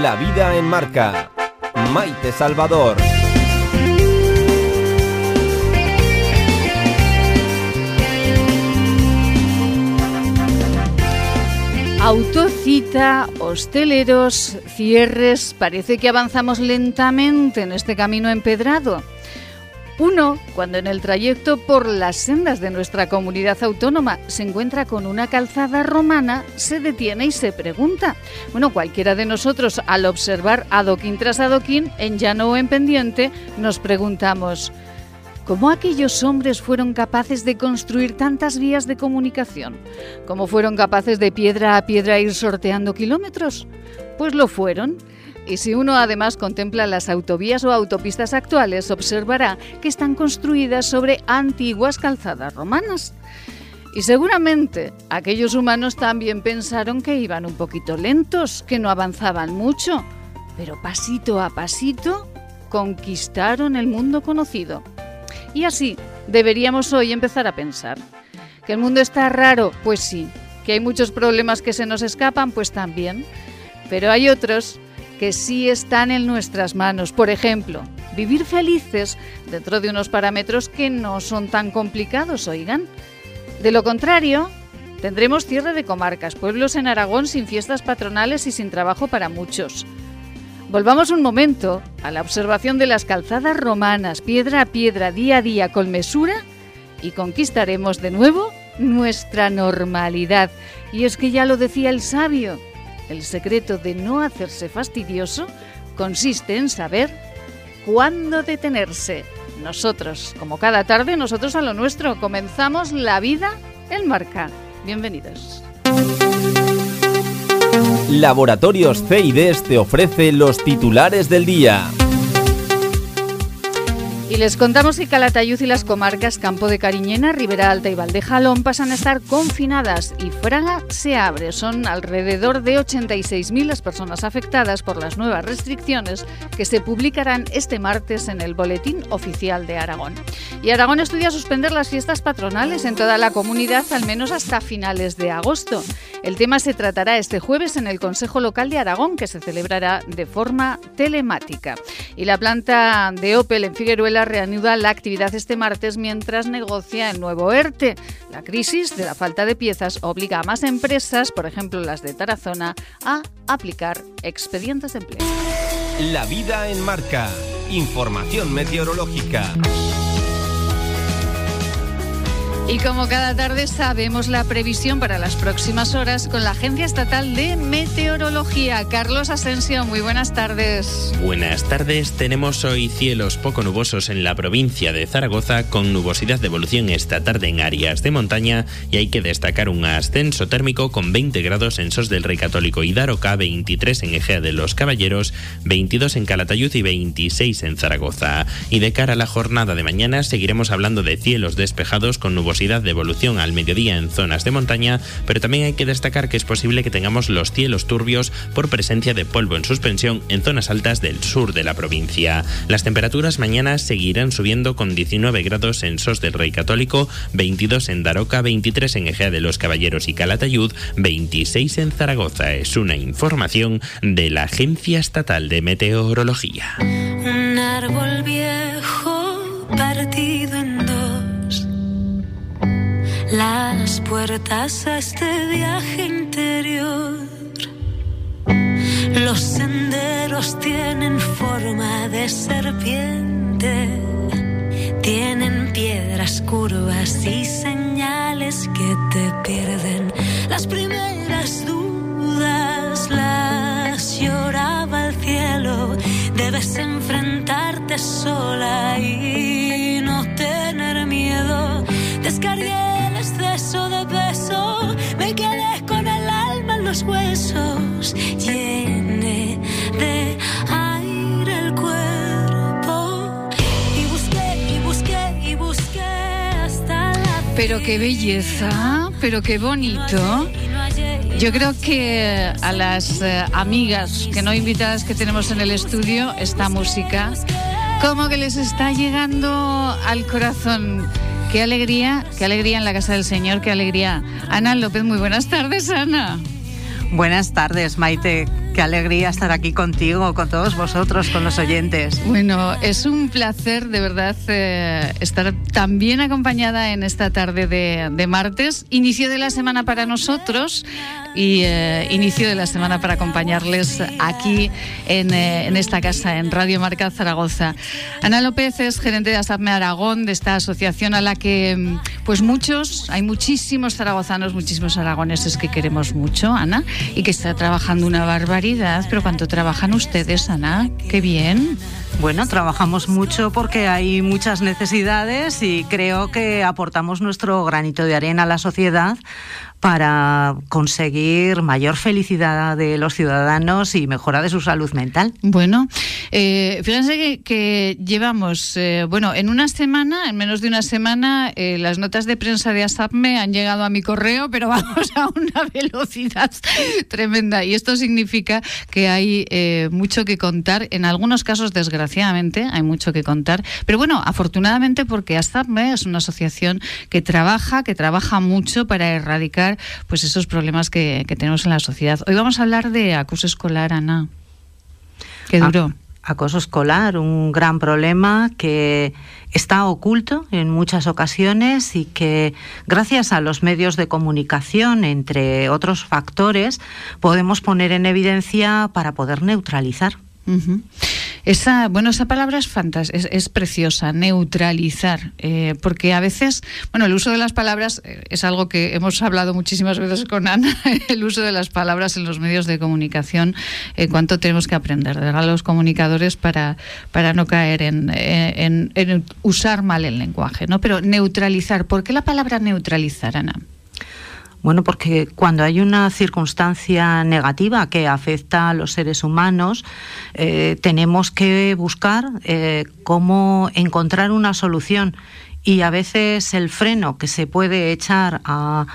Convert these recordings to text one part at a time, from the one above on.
La vida en marca. Maite Salvador. Autocita, hosteleros, cierres, parece que avanzamos lentamente en este camino empedrado. Uno, cuando en el trayecto por las sendas de nuestra comunidad autónoma se encuentra con una calzada romana, se detiene y se pregunta. Bueno, cualquiera de nosotros al observar adoquín tras adoquín, en llano o en pendiente, nos preguntamos, ¿Cómo aquellos hombres fueron capaces de construir tantas vías de comunicación? ¿Cómo fueron capaces de piedra a piedra ir sorteando kilómetros? Pues lo fueron. Y si uno además contempla las autovías o autopistas actuales, observará que están construidas sobre antiguas calzadas romanas. Y seguramente aquellos humanos también pensaron que iban un poquito lentos, que no avanzaban mucho, pero pasito a pasito conquistaron el mundo conocido. Y así deberíamos hoy empezar a pensar. ¿Que el mundo está raro? Pues sí. ¿Que hay muchos problemas que se nos escapan? Pues también. Pero hay otros que sí están en nuestras manos. Por ejemplo, vivir felices dentro de unos parámetros que no son tan complicados, oigan. De lo contrario, tendremos cierre de comarcas, pueblos en Aragón sin fiestas patronales y sin trabajo para muchos. Volvamos un momento a la observación de las calzadas romanas, piedra a piedra, día a día, con mesura, y conquistaremos de nuevo nuestra normalidad. Y es que ya lo decía el sabio, el secreto de no hacerse fastidioso consiste en saber cuándo detenerse. Nosotros, como cada tarde, nosotros a lo nuestro, comenzamos la vida en marca. Bienvenidos. Laboratorios CIDES te ofrece los titulares del día. Y les contamos que Calatayud y las comarcas Campo de Cariñena, Ribera Alta y Valdejalón pasan a estar confinadas y Fraga se abre. Son alrededor de 86.000 las personas afectadas por las nuevas restricciones que se publicarán este martes en el Boletín Oficial de Aragón. Y Aragón estudia suspender las fiestas patronales en toda la comunidad al menos hasta finales de agosto. El tema se tratará este jueves en el Consejo Local de Aragón, que se celebrará de forma telemática. Y la planta de Opel en Figueruela reanuda la actividad este martes mientras negocia el nuevo ERTE. La crisis de la falta de piezas obliga a más empresas, por ejemplo las de Tarazona, a aplicar expedientes de empleo. La vida en marca. Información meteorológica. Y como cada tarde sabemos la previsión para las próximas horas con la Agencia Estatal de Meteorología. Carlos Asensio, muy buenas tardes. Buenas tardes. Tenemos hoy cielos poco nubosos en la provincia de Zaragoza con nubosidad de evolución esta tarde en áreas de montaña y hay que destacar un ascenso térmico con 20 grados en Sos del Rey Católico y Daroca, 23 en Egea de los Caballeros, 22 en Calatayud y 26 en Zaragoza. Y de cara a la jornada de mañana seguiremos hablando de cielos despejados con nubosidad de evolución al mediodía en zonas de montaña, pero también hay que destacar que es posible que tengamos los cielos turbios por presencia de polvo en suspensión en zonas altas del sur de la provincia. Las temperaturas mañana seguirán subiendo con 19 grados en Sos del Rey Católico, 22 en Daroca, 23 en Ejea de los Caballeros y Calatayud, 26 en Zaragoza. Es una información de la Agencia Estatal de Meteorología. Un árbol viejo partido las puertas a este viaje interior. Los senderos tienen forma de serpiente, tienen piedras curvas y señales que te pierden. Las primeras dudas las lloraba el cielo, debes enfrentarte sola y no tener miedo. Descargué de peso, me quedé con el alma en los huesos, llené de aire el cuerpo y busqué y busqué y busqué hasta la Pero qué belleza, pero qué bonito. Yo creo que a las eh, amigas que no invitadas que tenemos en el estudio, esta música, como que les está llegando al corazón. Qué alegría, qué alegría en la casa del Señor, qué alegría. Ana López, muy buenas tardes, Ana. Buenas tardes, Maite. Qué alegría estar aquí contigo, con todos vosotros, con los oyentes. Bueno, es un placer de verdad eh, estar tan bien acompañada en esta tarde de, martes. Inicio de la semana para nosotros y eh, inicio de la semana para acompañarles aquí en, eh, en, esta casa, en Radio Marca Zaragoza. Ana López es gerente de ASAPME Aragón, de esta asociación a la que pues muchos, hay muchísimos zaragozanos, muchísimos aragoneses que queremos mucho, Ana, y que está trabajando una barbaridad pero ¿cuánto trabajan ustedes, Ana? Qué bien. Bueno, trabajamos mucho porque hay muchas necesidades y creo que aportamos nuestro granito de arena a la sociedad para conseguir mayor felicidad de los ciudadanos y mejora de su salud mental. Bueno, eh, fíjense que, llevamos, eh, bueno, en una semana, en menos de una semana, eh, las notas de prensa de ASAPME han llegado a mi correo, pero vamos a una velocidad tremenda. Y esto significa que hay mucho que contar. En algunos casos, desgraciadamente, hay mucho que contar. Pero bueno, afortunadamente, porque ASAPME es una asociación que trabaja, que trabaja mucho para erradicar pues esos problemas que, tenemos en la sociedad. Hoy vamos a hablar de acoso escolar, Ana. Qué ah, duro. acoso escolar, un gran problema que está oculto en muchas ocasiones y que gracias a los medios de comunicación, entre otros factores, podemos poner en evidencia para poder neutralizar. Esa, bueno, esa palabra es, es, preciosa, neutralizar, eh, porque a veces, bueno, el uso de las palabras eh, es algo que hemos hablado muchísimas veces con Ana, el uso de las palabras en los medios de comunicación, eh, cuánto tenemos que aprender de los comunicadores para, para no caer en, en usar mal el lenguaje, ¿no? Pero neutralizar, ¿por qué la palabra neutralizar, Ana? Bueno, porque cuando hay una circunstancia negativa que afecta a los seres humanos, eh, tenemos que buscar eh, cómo encontrar una solución. Y a veces el freno que se puede echar a,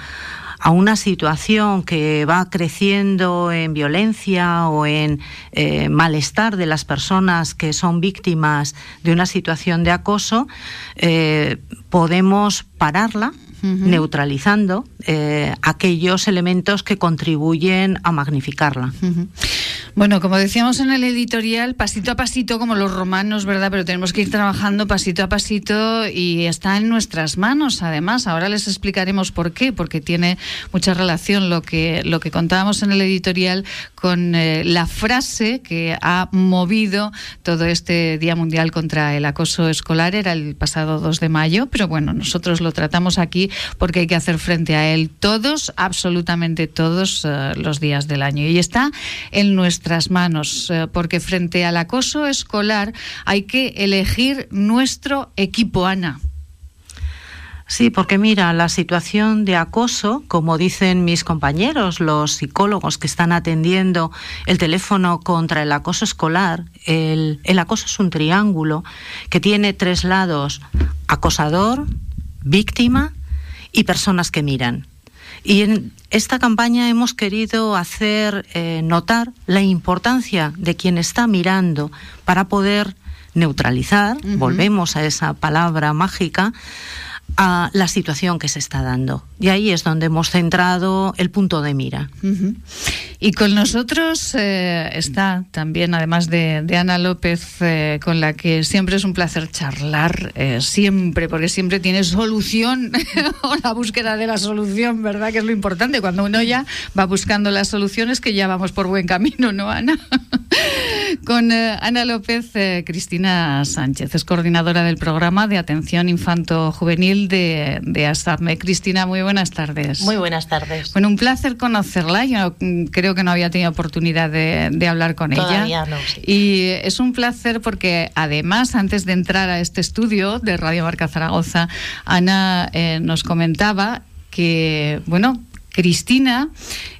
una situación que va creciendo en violencia o en eh, malestar de las personas que son víctimas de una situación de acoso, podemos pararla neutralizando eh, aquellos elementos que contribuyen a magnificarla. Bueno, como decíamos en el editorial, pasito a pasito, como los romanos, ¿verdad? Pero tenemos que ir trabajando pasito a pasito y está en nuestras manos, además. Ahora les explicaremos por qué, porque tiene mucha relación lo que, lo que contábamos en el editorial con eh, la frase que ha movido todo este Día Mundial contra el Acoso Escolar. Era el pasado 2 de mayo, pero bueno, nosotros lo tratamos aquí porque hay que hacer frente a él todos, absolutamente todos eh, los días del año. Y está en manos, eh, porque frente al acoso escolar hay que elegir nuestro equipo, Ana. Sí, porque mira, la situación de acoso, como dicen mis compañeros, los psicólogos que están atendiendo el teléfono contra el acoso escolar, el, el acoso es un triángulo que tiene tres lados, acosador, víctima y personas que miran. Y en esta campaña hemos querido hacer eh, notar la importancia de quien está mirando para poder neutralizar, volvemos a esa palabra mágica, a la situación que se está dando. Y ahí es donde hemos centrado el punto de mira. Y con nosotros eh, está también, además de, Ana López, eh, con la que siempre es un placer charlar, eh, siempre, porque siempre tiene solución o la búsqueda de la solución, ¿verdad? Que es lo importante. Cuando uno ya va buscando las soluciones, que ya vamos por buen camino, ¿no, Ana? con Ana López, Cristina Sánchez, es coordinadora del programa de atención infanto-juvenil de, de ASAPME. Cristina, muy buenas tardes. Muy buenas tardes. Bueno, un placer conocerla. Yo creo que no había tenido oportunidad de, hablar con ella. No, Y es un placer porque además, antes de entrar a este estudio de Radio Marca Zaragoza, Ana eh, nos comentaba que, bueno, Cristina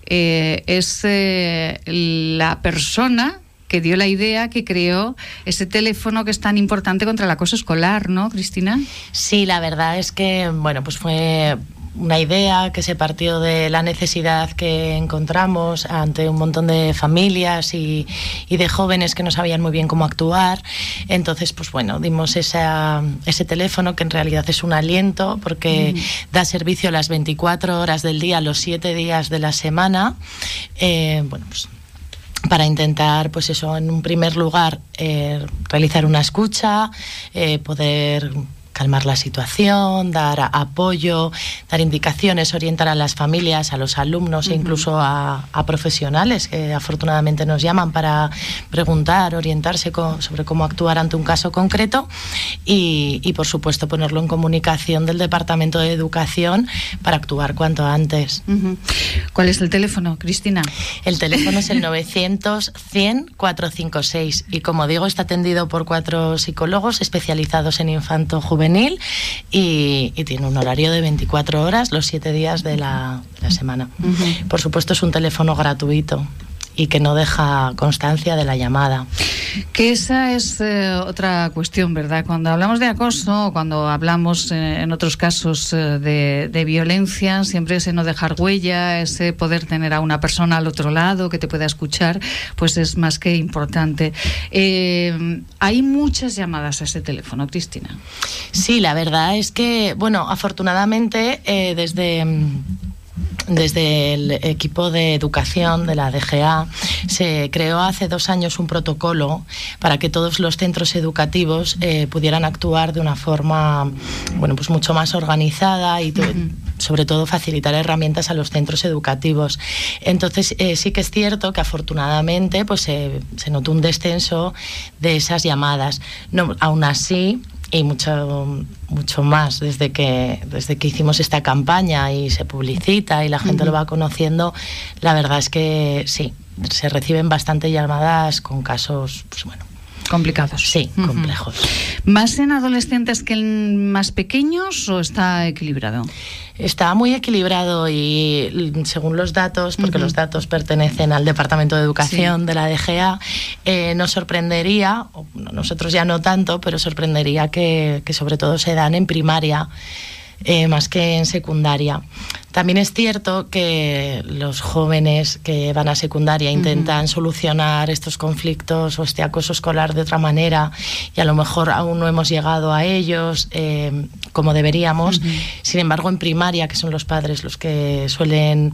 eh, es eh, la persona que dio la idea, que creó ese teléfono que es tan importante contra el acoso escolar, ¿no, Cristina? Sí, la verdad es que, bueno, pues fue una idea que se partió de la necesidad que encontramos ante un montón de familias y, de jóvenes que no sabían muy bien cómo actuar. Entonces, pues bueno, dimos ese teléfono que en realidad es un aliento porque da servicio las 24 horas del día, los 7 días de la semana. Eh, bueno, pues para intentar, pues eso, en un primer lugar, eh, realizar una escucha, eh, poder calmar la situación, dar apoyo, dar indicaciones, orientar a las familias, a los alumnos e incluso a, profesionales que afortunadamente nos llaman para preguntar, orientarse sobre cómo actuar ante un caso concreto y, por supuesto ponerlo en comunicación del Departamento de Educación para actuar cuanto antes. ¿Cuál es el teléfono, Cristina? El teléfono es el 900 100 456 y como digo está atendido por cuatro psicólogos especializados en infanto juvenil y, tiene un horario de 24 horas los 7 días de la, semana. Por supuesto es un teléfono gratuito y que no deja constancia de la llamada. Que esa es eh, otra cuestión, ¿verdad? Cuando hablamos de acoso, cuando hablamos eh, en otros casos eh, de, violencia, siempre ese no dejar huella, ese poder tener a una persona al otro lado que te pueda escuchar, pues es más que importante. hay muchas llamadas a ese teléfono, Cristina. Sí, la verdad es que, bueno, afortunadamente desde desde el equipo de educación de la DGA se creó hace dos años un protocolo para que todos los centros educativos eh, pudieran actuar de una forma bueno pues mucho más organizada y sobre todo facilitar herramientas a los centros educativos. Entonces eh, sí que es cierto que afortunadamente pues se notó un descenso de esas llamadas. No, aún así y mucho mucho más desde que desde que hicimos esta campaña y se publicita y la gente lo va conociendo la verdad es que sí se reciben bastante llamadas con casos pues bueno complicados. Sí complejos. Más en adolescentes que en más pequeños o está equilibrado Está muy equilibrado y según los datos, porque los datos pertenecen al Departamento de Educación de la DGA, eh, nos sorprendería, nosotros ya no tanto, pero sorprendería que, que sobre todo se dan en primaria. Eh, más que en secundaria. También es cierto que los jóvenes que van a secundaria intentan solucionar estos conflictos o este acoso escolar de otra manera y a lo mejor aún no hemos llegado a ellos eh, como deberíamos. Sin embargo, en primaria, que son los padres los que suelen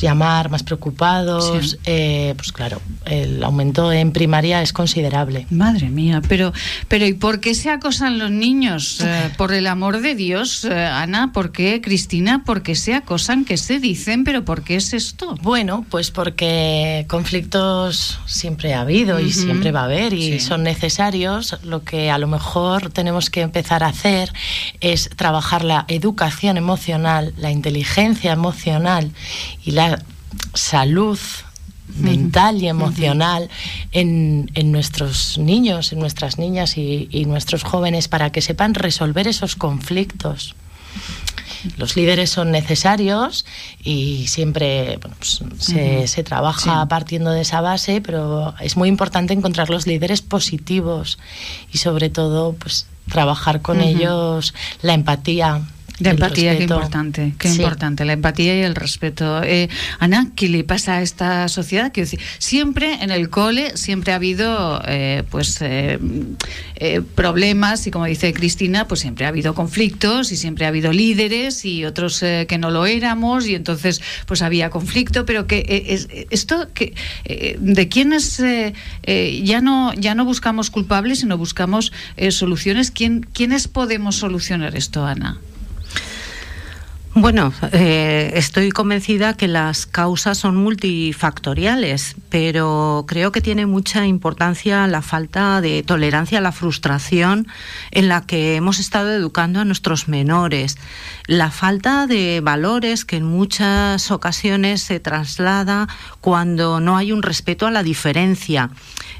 llamar más preocupados, eh, pues claro, el aumento en primaria es considerable. Madre mía, pero, pero ¿y por qué se acosan los niños? Eh, por el amor de Dios, Ana, ¿por qué, Cristina? ¿Por qué se acosan? que se dicen, pero ¿por qué es esto? Bueno, pues porque conflictos siempre ha habido y siempre va a haber y son necesarios. Lo que a lo mejor tenemos que empezar a hacer es trabajar la educación emocional, la inteligencia emocional y la salud mental y emocional en, nuestros niños, en nuestras niñas y, y nuestros jóvenes para que sepan resolver esos conflictos. Los líderes son necesarios y siempre pues, se, trabaja partiendo de esa base, pero es muy importante encontrar los líderes positivos y sobre todo pues trabajar con ellos la empatía, la empatía, qué importante, qué importante, la empatía y el respeto. Eh, Ana, ¿qué le pasa a esta sociedad? Quiero decir, siempre en el cole, siempre ha habido eh, pues eh, problemas y como dice Cristina, pues siempre ha habido conflictos y siempre ha habido líderes y otros que no lo éramos y entonces pues había conflicto, pero que esto que de quiénes ya no ya no buscamos culpables, sino buscamos soluciones. ¿Quién, ¿Quiénes podemos solucionar esto, Ana? Bueno, eh, estoy convencida que las causas son multifactoriales, pero creo que tiene mucha importancia la falta de tolerancia a la frustración en la que hemos estado educando a nuestros menores, la falta de valores que en muchas ocasiones se traslada cuando no hay un respeto a la diferencia.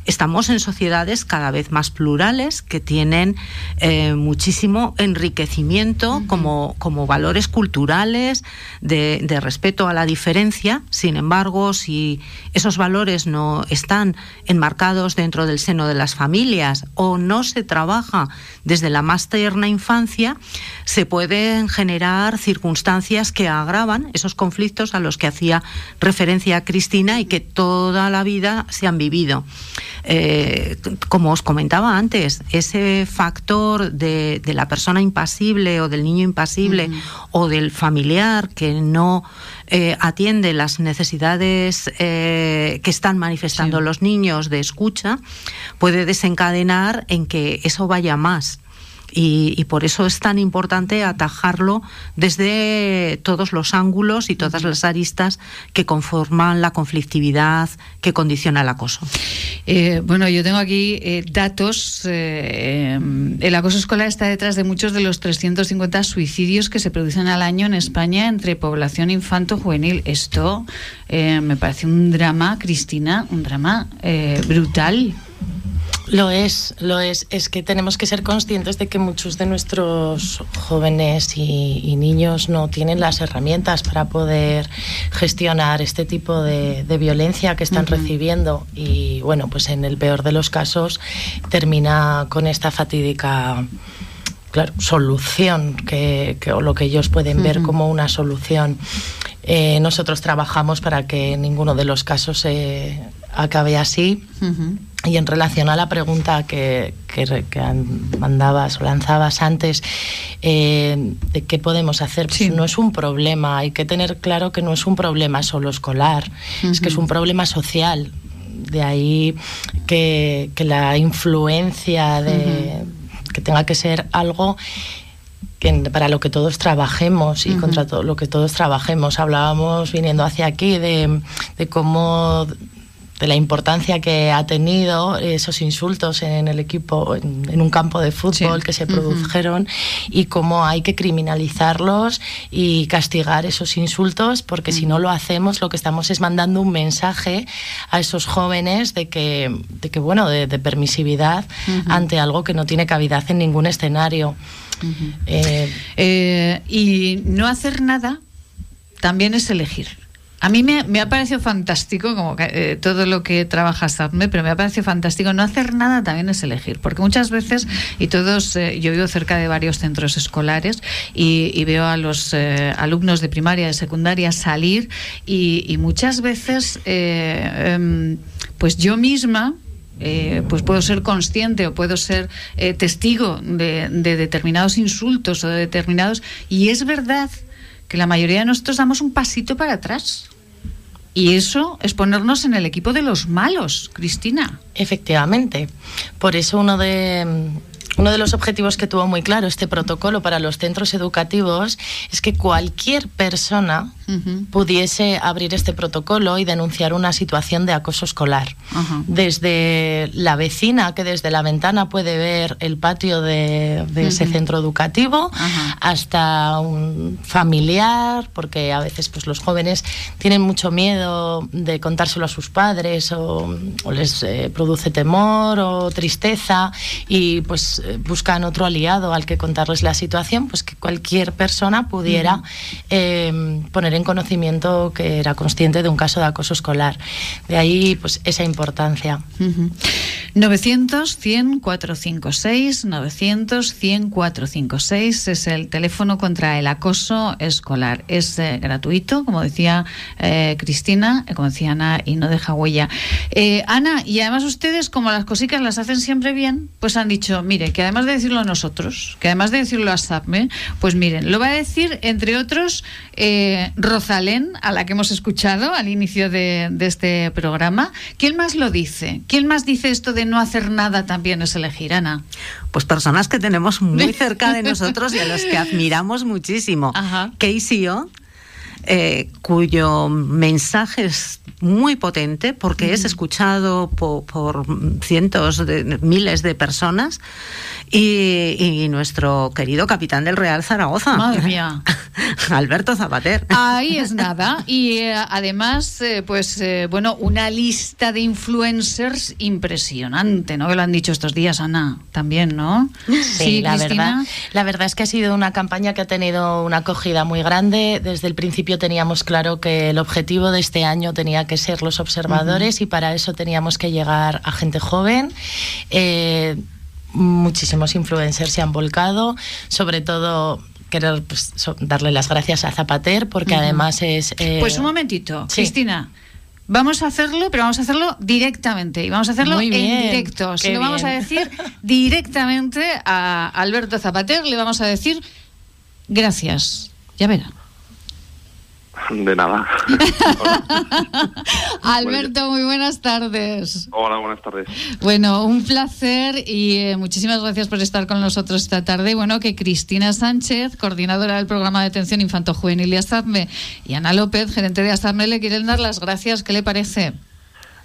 Estamos en sociedades cada vez más plurales que tienen eh, muchísimo enriquecimiento como, como valores culturales de, de, respeto a la diferencia. Sin embargo, si esos valores no están enmarcados dentro del seno de las familias o no se trabaja desde la más tierna infancia, se pueden generar circunstancias que agravan esos conflictos a los que hacía referencia Cristina y que toda la vida se han vivido. eh, como os comentaba antes, ese factor de, la persona impasible o del niño impasible o del familiar que no eh, atiende las necesidades eh, que están manifestando los niños de escucha, puede desencadenar en que eso vaya más. Y, por eso es tan importante atajarlo desde todos los ángulos y todas las aristas que conforman la conflictividad que condiciona el acoso. Eh, bueno, yo tengo aquí eh, datos. Eh, el acoso escolar está detrás de muchos de los 350 suicidios que se producen al año en España entre población infanto-juvenil. Esto me parece un drama, Cristina, un drama brutal. Lo es, lo es. Es que tenemos que ser conscientes de que muchos de nuestros jóvenes y, niños no tienen las herramientas para poder gestionar este tipo de, violencia que están recibiendo. Y bueno, pues en el peor de los casos termina con esta fatídica claro, solución, que, o lo que ellos pueden ver como una solución. Eh, nosotros trabajamos para que ninguno de los casos se acabe así. Y en relación a la pregunta que, que, mandabas o lanzabas antes, eh, de qué podemos hacer, pues no es un problema. Hay que tener claro que no es un problema solo escolar, es que es un problema social. De ahí que, que la influencia de que tenga que ser algo para lo que todos trabajemos y contra todo lo que todos trabajemos. Hablábamos viniendo hacia aquí de, de cómo de la importancia que ha tenido esos insultos en el equipo, en, un campo de fútbol que se produjeron y cómo hay que criminalizarlos y castigar esos insultos, porque si no lo hacemos, lo que estamos es mandando un mensaje a esos jóvenes de que, de que bueno, de, permisividad ante algo que no tiene cavidad en ningún escenario. Eh, eh, y no hacer nada también es elegir. A mí me, ha parecido fantástico, como eh, todo lo que trabaja SAPME, pero me ha parecido fantástico no hacer nada también es elegir, porque muchas veces, y todos, eh, yo vivo cerca de varios centros escolares y, veo a los eh, alumnos de primaria, de secundaria salir y, muchas veces, em, pues yo misma, pues puedo ser consciente o puedo ser testigo de, determinados insultos o de determinados y es verdad que la mayoría de nosotros damos un pasito para atrás. Y eso es ponernos en el equipo de los malos, Cristina. Efectivamente. Por eso uno de uno de los objetivos que tuvo muy claro este protocolo para los centros educativos es que cualquier persona pudiese abrir este protocolo y denunciar una situación de acoso escolar. Desde la vecina que desde la ventana puede ver el patio de, ese centro educativo hasta un familiar, porque a veces pues, los jóvenes tienen mucho miedo de contárselo a sus padres o, les eh, produce temor o tristeza y pues buscan otro aliado al que contarles la situación, pues que cualquier persona pudiera em, poner en conocimiento que era consciente de un caso de acoso escolar. De ahí, pues, esa importancia. 900 100 456 900 100 456 es el teléfono contra el acoso escolar. Es eh, gratuito, como decía eh, Cristina, eh, como decía Ana, y no deja huella. Ana, y además ustedes, como las cositas las hacen siempre bien, pues han dicho, mire, que además de decirlo a nosotros, que además de decirlo a SAPME, pues miren, lo va a decir, entre otros, eh, Rosalén, a la que hemos escuchado al inicio de, este programa. ¿Quién más lo dice? ¿Quién más dice esto de no hacer nada también es elegir, Ana? Pues personas que tenemos muy cerca de nosotros y a los que admiramos muchísimo. Casey O, eh, cuyo mensaje es muy potente porque es escuchado por, cientos de miles de personas y, nuestro querido capitán del Real Zaragoza. Madre mía. Alberto Zapater. Ahí es nada. Y eh, además, eh, pues eh, bueno, una lista de influencers impresionante, ¿no? Que lo han dicho estos días, Ana, también, ¿no? Sí, la verdad. La verdad es que ha sido una campaña que ha tenido una acogida muy grande. Desde el principio teníamos claro que el objetivo de este año tenía que ser los observadores y para eso teníamos que llegar a gente joven muchísimos influencers se han volcado, sobre todo querer pues, darle las gracias a Zapater porque además es... Eh, pues un momentito, Cristina. Vamos a hacerlo, pero vamos a hacerlo directamente y vamos a hacerlo en directo. Se lo vamos a decir directamente a Alberto Zapater, le vamos a decir gracias. Ya verá. De nada. Alberto, muy buenas tardes. Hola, buenas tardes. Bueno, un placer y eh, muchísimas gracias por estar con nosotros esta tarde. Bueno, que Cristina Sánchez, coordinadora del programa de atención infanto-juvenil de Asarme, y Ana López, gerente de Asarme, le quieren dar las gracias. ¿Qué le parece?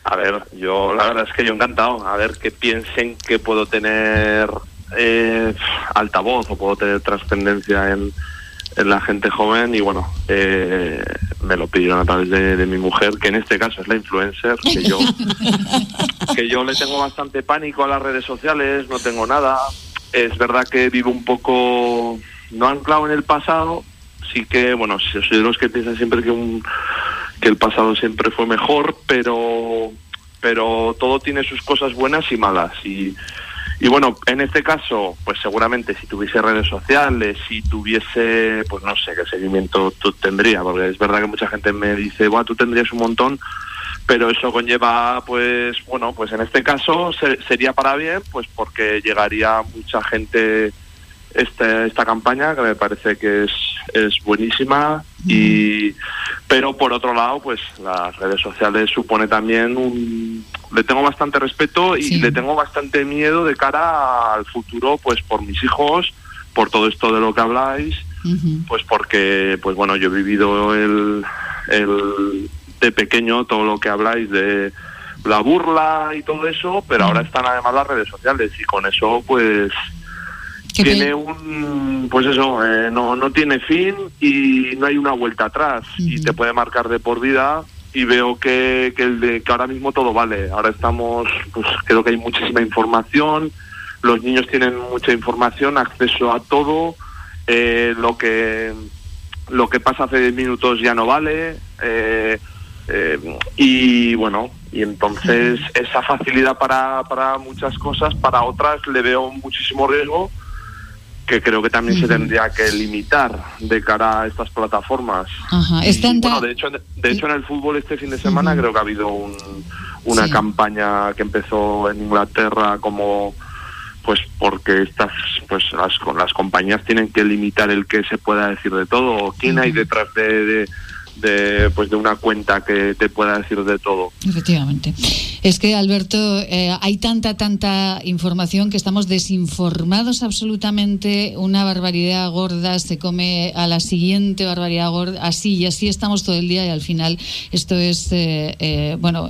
A ver, yo la verdad es que yo encantado. A ver, que piensen que puedo tener eh, altavoz o puedo tener trascendencia en en la gente joven y bueno, eh, me lo pidieron a través de, mi mujer, que en este caso es la influencer, que yo, que yo le tengo bastante pánico a las redes sociales, no tengo nada. Es verdad que vivo un poco, no anclado en el pasado, sí que, bueno, soy de los que piensan siempre que, un, que el pasado siempre fue mejor, pero, pero todo tiene sus cosas buenas y malas. Y y bueno, en este caso, pues seguramente si tuviese redes sociales, si tuviese, pues no sé qué seguimiento tú tendría, porque es verdad que mucha gente me dice, bueno, tú tendrías un montón, pero eso conlleva, pues bueno, pues en este caso sería para bien, pues porque llegaría mucha gente este, esta campaña, que me parece que es, es buenísima, y pero por otro lado, pues las redes sociales supone también un le tengo bastante respeto y le tengo bastante miedo de cara al futuro, pues por mis hijos, por todo esto de lo que habláis, pues porque, pues bueno, yo he vivido el, el de pequeño todo lo que habláis de la burla y todo eso, pero ahora están además las redes sociales y con eso, pues tiene un pues eso eh, no no tiene fin y no hay una vuelta atrás. Y te puede marcar de por vida y veo que, que, el de, que ahora mismo todo vale. Ahora estamos, pues creo que hay muchísima información, los niños tienen mucha información, acceso a todo, eh, lo que lo que pasa hace 10 minutos ya no vale, eh, eh, y bueno, y entonces esa facilidad para, para muchas cosas, para otras le veo muchísimo riesgo que creo que también se tendría que limitar de cara a estas plataformas. bueno, de hecho, de hecho en el fútbol este fin de semana creo que ha habido una campaña que empezó en Inglaterra como pues porque estas pues las, las compañías tienen que limitar el que se pueda decir de todo quién hay detrás de de, pues de una cuenta que te pueda decir de todo. Efectivamente. Es que, Alberto, eh, hay tanta, tanta información que estamos desinformados absolutamente. Una barbaridad gorda se come a la siguiente barbaridad gorda, así y así estamos todo el día y al final esto es, eh, eh, bueno,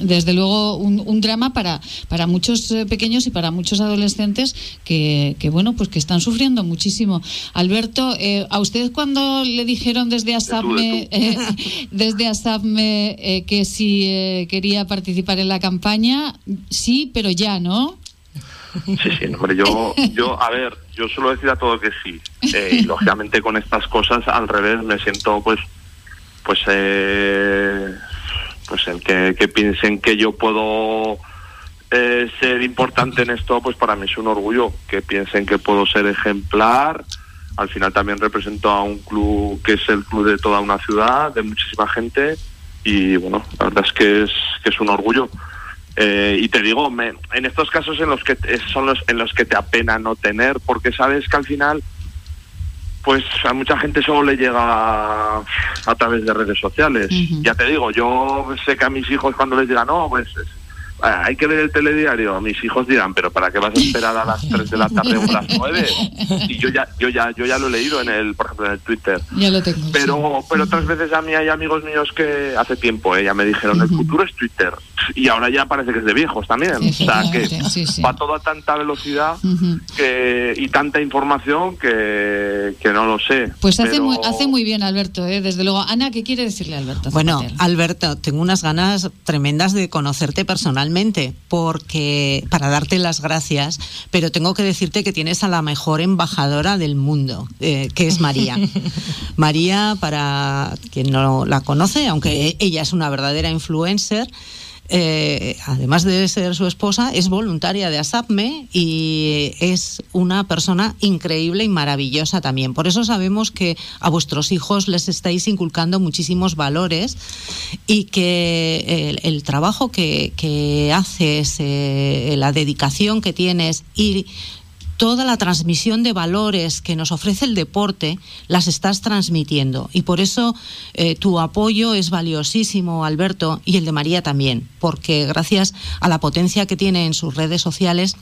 desde luego un, drama para, para muchos pequeños y para muchos adolescentes que, que, bueno, pues que están sufriendo muchísimo. Alberto, ¿a usted cuando le dijeron desde ASAPME eh, desde ASAPME eh, que si eh, quería participar en la campaña, sí, pero ya, ¿no? Sí, sí, hombre, yo, yo, a ver, yo suelo decir a todo que sí. y lógicamente con estas cosas, al revés, me siento pues, pues, pues el que, que piensen que yo puedo ser importante en esto, pues para mí es un orgullo. Que piensen que puedo ser ejemplar al final también represento a un club que es el club de toda una ciudad, de muchísima gente y bueno, la verdad es que es, que es un orgullo. Eh, y te digo, en estos casos en los que son los en los que te apena no tener, porque sabes que al final, pues a mucha gente solo le llega a, través de redes sociales. Ya te digo, yo sé que a mis hijos cuando les diga no, pues Ah, hay que ver el telediario. Mis hijos dirán, pero ¿para qué vas a esperar a las 3 de la tarde o a las 9? Y yo ya, yo ya, yo ya lo he leído en el, por ejemplo, en el Twitter. Ya lo tengo. Pero, pero otras veces a mí hay amigos míos que hace tiempo eh, ya me dijeron, el futuro es Twitter. Y ahora ya parece que es de viejos también. O sea, que va todo a tanta velocidad que, y tanta información que, que no lo sé. Pues hace, muy, hace muy bien, Alberto, eh, desde luego. Ana, ¿qué quiere decirle Alberto? Bueno, Alberto, tengo unas ganas tremendas de conocerte personalmente porque para darte las gracias, pero tengo que decirte que tienes a la mejor embajadora del mundo, eh, que es María. María, para quien no la conoce, aunque ella es una verdadera influencer, eh, además de ser su esposa, es voluntaria de ASAPME y es una persona increíble y maravillosa también. Por eso sabemos que a vuestros hijos les estáis inculcando muchísimos valores y que el, trabajo que, que haces, eh, la dedicación que tienes y toda la transmisión de valores que nos ofrece el deporte las estás transmitiendo. Y por eso eh, tu apoyo es valiosísimo, Alberto, y el de María también, porque gracias a la potencia que tiene en sus redes sociales,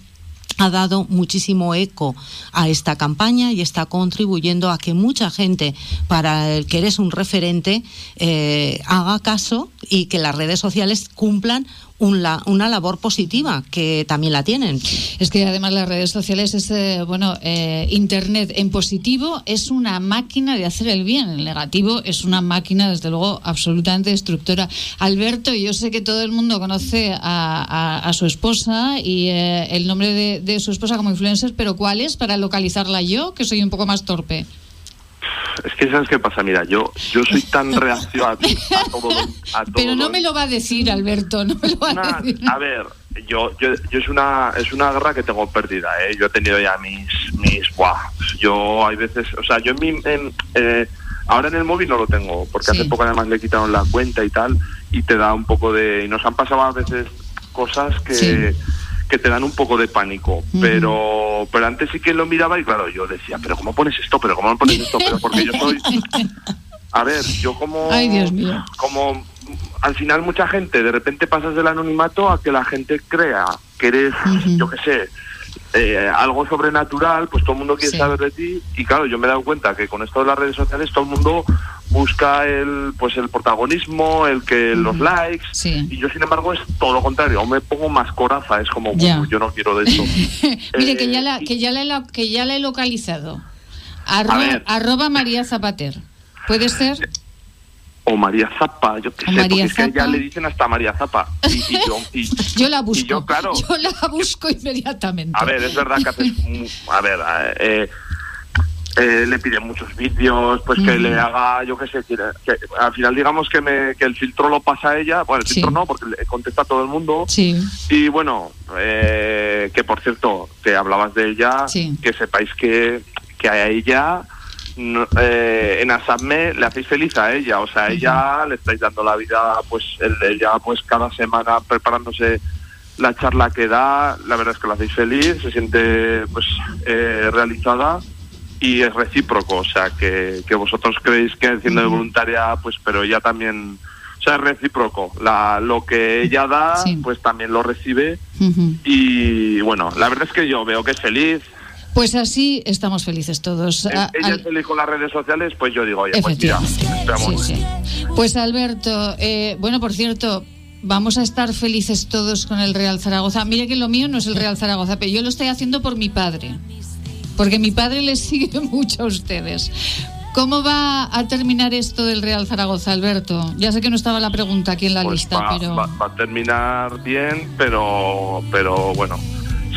ha dado muchísimo eco a esta campaña y está contribuyendo a que mucha gente, para el que eres un referente, eh, haga caso y que las redes sociales cumplan una, una labor positiva que también la tienen. Es que además las redes sociales es, eh, bueno, eh, Internet en positivo es una máquina de hacer el bien, en negativo es una máquina, desde luego, absolutamente destructora. Alberto, yo sé que todo el mundo conoce a, su esposa y eh, el nombre de, de su esposa como influencer, pero ¿cuál es para localizarla yo, que soy un poco más torpe? Es que sabes qué pasa, mira, yo yo soy tan reacción a, todo, Pero no me lo va a decir, Alberto, no me lo va a decir. A ver, yo, yo, yo es una es una guerra que tengo perdida, ¿eh? Yo he tenido ya mis mis buah, yo hay veces, o sea, yo en mi eh, ahora en el móvil no lo tengo, porque hace poco además le quitaron la cuenta y tal y te da un poco de y nos han pasado a veces cosas que que te dan un poco de pánico. Pero pero antes sí que lo miraba y claro, yo decía, pero ¿cómo pones esto? ¿Pero cómo pones esto? Pero porque yo soy... A ver, yo como... Ay, Dios mío. Como al final mucha gente, de repente pasas del anonimato a que la gente crea que eres, yo qué sé, eh, algo sobrenatural, pues todo el mundo quiere saber de ti. Y claro, yo me he dado cuenta que con esto de las redes sociales todo el mundo busca el pues el protagonismo, el que los likes. Y yo sin embargo es todo lo contrario, me pongo más coraza, es como yo no quiero de eso. Mire que ya la, que ya la, que ya la he localizado. arroba María Zapater. ¿Puede ser? o María Zapa, yo qué sé, porque es que ya le dicen hasta María Zapa. Y, yo, yo, la busco. yo, claro, yo la busco inmediatamente. A ver, es verdad que haces. a ver, eh, eh, le piden muchos vídeos, pues que le haga, yo qué sé, que, al final digamos que, me, que el filtro lo pasa a ella, bueno, el filtro no, porque le contesta a todo el mundo. Sí. Y bueno, eh, que por cierto, que hablabas de ella, que sepáis que, que a ella eh, en Asamé le hacéis feliz a ella, o sea, ella le estáis dando la vida, pues el, ella pues cada semana preparándose la charla que da, la verdad es que la hacéis feliz, se siente pues eh, realizada y es recíproco, o sea, que, que vosotros creéis que siendo de voluntaria, pues pero ella también, o sea, es recíproco, la, lo que ella da, pues también lo recibe y bueno, la verdad es que yo veo que es feliz, pues así estamos felices todos. Ella es feliz con las redes sociales, pues yo digo, oye, pues mira, Pues Alberto, eh, bueno, por cierto, vamos a estar felices todos con el Real Zaragoza. Mire que lo mío no es el Real Zaragoza, pero yo lo estoy haciendo por mi padre. Porque mi padre le sigue mucho a ustedes. ¿Cómo va a terminar esto del Real Zaragoza, Alberto? Ya sé que no estaba la pregunta aquí en la pues lista, pero... Va, va, a terminar bien, pero, pero bueno,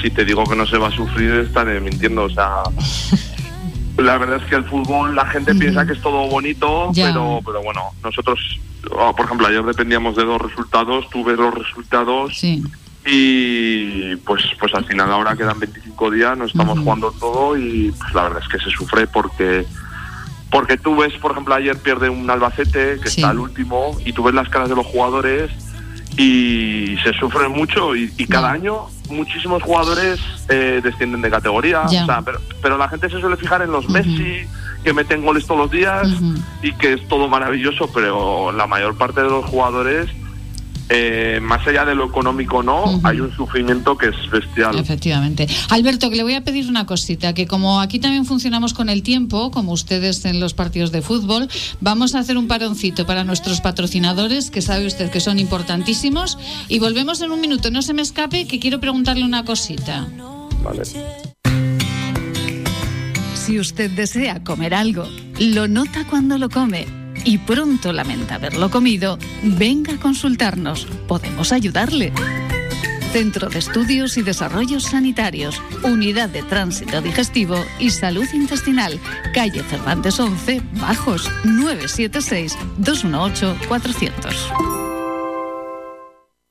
si te digo que no se va a sufrir, estaré mintiendo. O sea, la verdad es que el fútbol, la gente piensa que es todo bonito, pero, pero bueno, nosotros, oh, por ejemplo, ayer dependíamos de dos resultados, tuve dos resultados. Y pues, pues al final ahora quedan 25 días, nos estamos jugando todo y pues la verdad es que se sufre porque porque tú ves, por ejemplo, ayer pierde un Albacete que está al último y tú ves las caras de los jugadores y se sufre mucho y, cada año muchísimos jugadores eh, descienden de categoría, pero, la gente se suele fijar en los Messi que meten goles todos los días y que es todo maravilloso, pero la mayor parte de los jugadores eh, más allá de lo económico no, hay un sufrimiento que es bestial. Efectivamente. Alberto, que le voy a pedir una cosita, que como aquí también funcionamos con el tiempo, como ustedes en los partidos de fútbol, vamos a hacer un paroncito para nuestros patrocinadores, que sabe usted que son importantísimos, y volvemos en un minuto. No se me escape, que quiero preguntarle una cosita. Vale. Si usted desea comer algo, lo nota cuando lo come y pronto lamenta haberlo comido, venga a consultarnos. Podemos ayudarle. Centro de Estudios y Desarrollos Sanitarios, Unidad de Tránsito Digestivo y Salud Intestinal, calle Cervantes 11, Bajos, 976-218-400.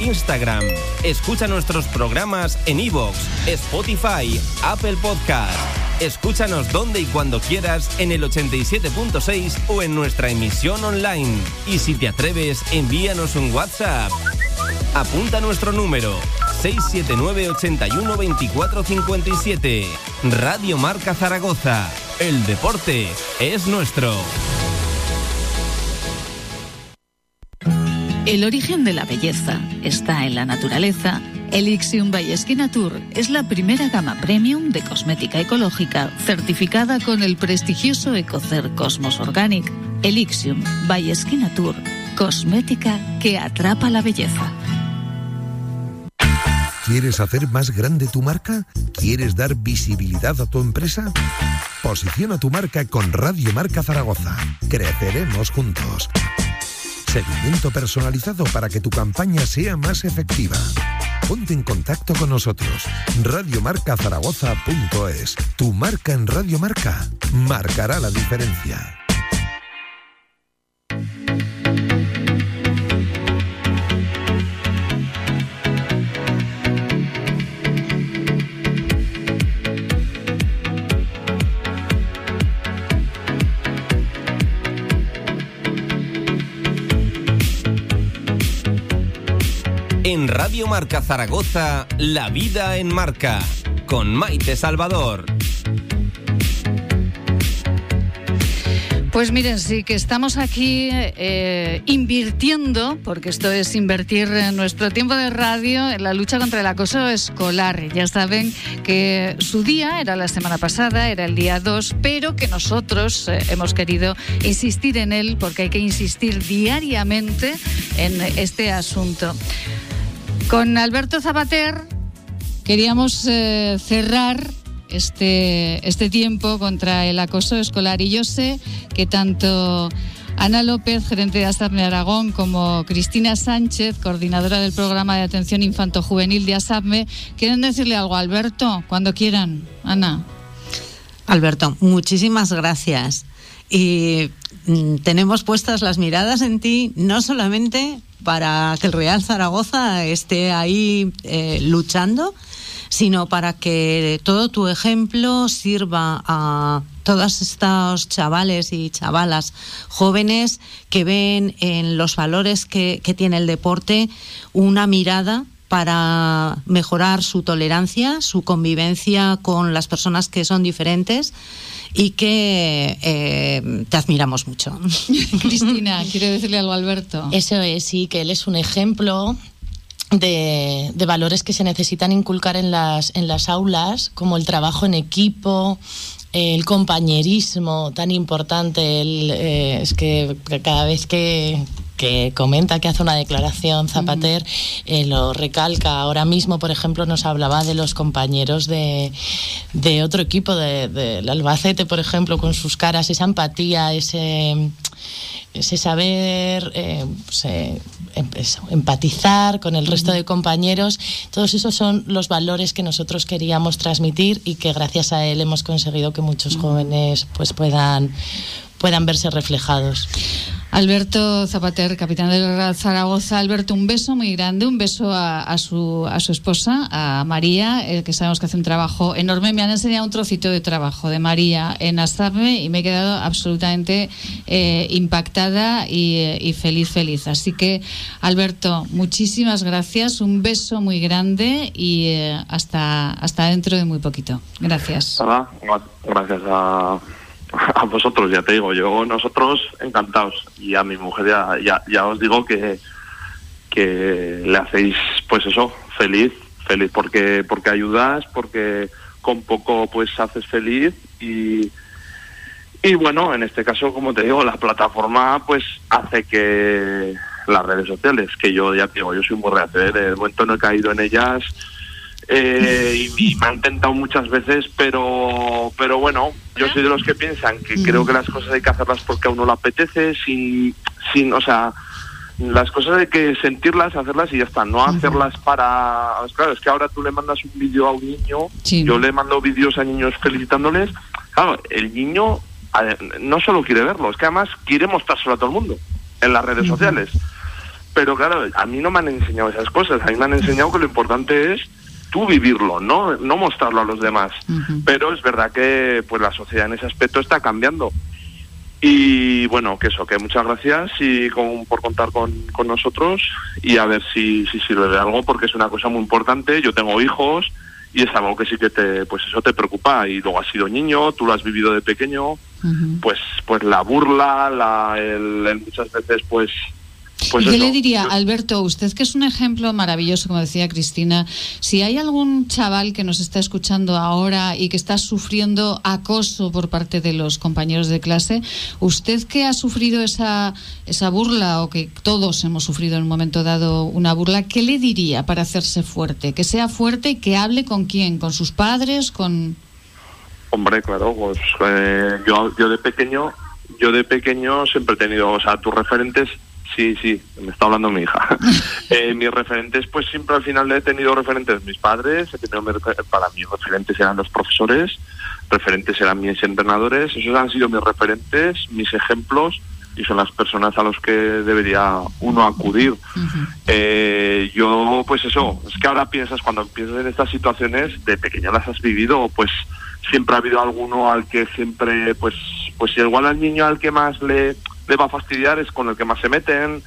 Instagram. Escucha nuestros programas en iVoox, Spotify, Apple Podcast. Escúchanos donde y cuando quieras en el 87.6 o en nuestra emisión online. Y si te atreves, envíanos un WhatsApp. Apunta nuestro número 679 81 24 57. Radio Marca Zaragoza. El deporte es nuestro. El origen de la belleza está en la naturaleza. Elixium by Tour es la primera gama premium de cosmética ecológica certificada con el prestigioso Ecocer Cosmos Organic. Elixium by Tour, cosmética que atrapa la belleza. ¿Quieres hacer más grande tu marca? ¿Quieres dar visibilidad a tu empresa? Posiciona tu marca con Radio Marca Zaragoza. Creceremos juntos. Seguimiento personalizado para que tu campaña sea más efectiva. Ponte en contacto con nosotros. Radiomarcazaragoza.es. Tu marca en Radio Marca marcará la diferencia. En Radio Marca Zaragoza, La Vida en Marca, con Maite Salvador. Pues miren, sí que estamos aquí eh, invirtiendo, porque esto es invertir nuestro tiempo de radio en la lucha contra el acoso escolar. Ya saben que su día era la semana pasada, era el día 2, pero que nosotros eh, hemos querido insistir en él porque hay que insistir diariamente en este asunto. Con Alberto Zapater queríamos eh, cerrar este, este tiempo contra el acoso escolar y yo sé que tanto Ana López, gerente de ASAPME Aragón, como Cristina Sánchez, coordinadora del programa de atención infanto-juvenil de ASAPME, quieren decirle algo a Alberto cuando quieran. Ana. Alberto, muchísimas gracias. Y tenemos puestas las miradas en ti, no solamente para que el Real Zaragoza esté ahí eh, luchando, sino para que todo tu ejemplo sirva a todos estos chavales y chavalas jóvenes que ven en los valores que tiene el deporte una mirada para mejorar su tolerancia, su convivencia con las personas que son diferentes y que eh, te admiramos mucho. Cristina, quiero decirle algo a Alberto. Eso es, sí, que él es un ejemplo de, de, valores que se necesitan inculcar en las, en las aulas, como el trabajo en equipo, el compañerismo tan importante. El, eh, es que cada vez que, que comenta que hace una declaración Zapater, eh, lo recalca. Ahora mismo, por ejemplo, nos hablaba de los compañeros de, de otro equipo, del de, Albacete, por ejemplo, con sus caras, esa empatía, ese, ese saber eh, pues, eh, em, empatizar con el resto de compañeros. Todos esos son los valores que nosotros queríamos transmitir y que gracias a él hemos conseguido que muchos jóvenes pues, puedan, puedan verse reflejados. Alberto Zapater, capitán del Zaragoza. Alberto, un beso muy grande, un beso a, a, su, a su esposa, a María, eh, que sabemos que hace un trabajo enorme. Me han enseñado un trocito de trabajo de María en Astarme y me he quedado absolutamente eh, impactada y, eh, y, feliz, feliz. Así que, Alberto, muchísimas gracias, un beso muy grande y eh, hasta, hasta dentro de muy poquito. Gracias. Hola, gracias a a vosotros, ya te digo, yo nosotros encantados. Y a mi mujer ya, ya, ya os digo que, que le hacéis pues eso, feliz, feliz porque, porque ayudas, porque con poco pues haces feliz y, y bueno, en este caso, como te digo, la plataforma pues hace que las redes sociales, que yo ya te digo, yo soy muy real, en el momento no he caído en ellas, eh, y, me han tentado muchas veces, pero, pero bueno, yo soy de los que piensan que creo que las cosas hay que hacerlas porque a uno le apetece, sin, sin, o sea, las cosas hay que sentirlas, hacerlas y ya está, no hacerlas para... Claro, es que ahora tú le mandas un vídeo a un niño, yo le mando vídeos a niños felicitándoles, claro, el niño no solo quiere verlo, es que además quiere mostrárselo a todo el mundo en las redes sociales. Pero claro, a mí no me han enseñado esas cosas, a mí me han enseñado que lo importante es tú vivirlo, no, no mostrarlo a los demás. Pero es verdad que pues la sociedad en ese aspecto está cambiando. Y bueno, que eso, que muchas gracias y con, por contar con, con, nosotros y a ver si, si sirve de algo porque es una cosa muy importante. Yo tengo hijos y es algo que sí que te, pues eso te preocupa y luego has sido niño, tú lo has vivido de pequeño, pues, pues la burla, la, el, muchas veces pues pues ¿Qué le diría, Alberto, usted que es un ejemplo maravilloso, como decía Cristina, si hay algún chaval que nos está escuchando ahora y que está sufriendo acoso por parte de los compañeros de clase, usted que ha sufrido esa, esa burla o que todos hemos sufrido en un momento dado una burla, ¿qué le diría para hacerse fuerte? Que sea fuerte y que hable con quién, con sus padres, con... Hombre, claro, pues eh, yo, yo de pequeño, yo de pequeñño siempre he tenido, o sea, tus referentes Sí, sí, me está hablando mi hija. eh, mis referentes, pues siempre al final he tenido referentes mis padres, he tenido para mí referentes eran los profesores, referentes eran mis entrenadores, esos han sido mis referentes, mis ejemplos y son las personas a los que debería uno acudir. eh, yo, pues eso, es que ahora piensas, cuando piensas en estas situaciones, de pequeño las has vivido, pues siempre ha habido alguno al que siempre, pues, pues igual al niño al que más le le va a fastidiar es con el que más se meten,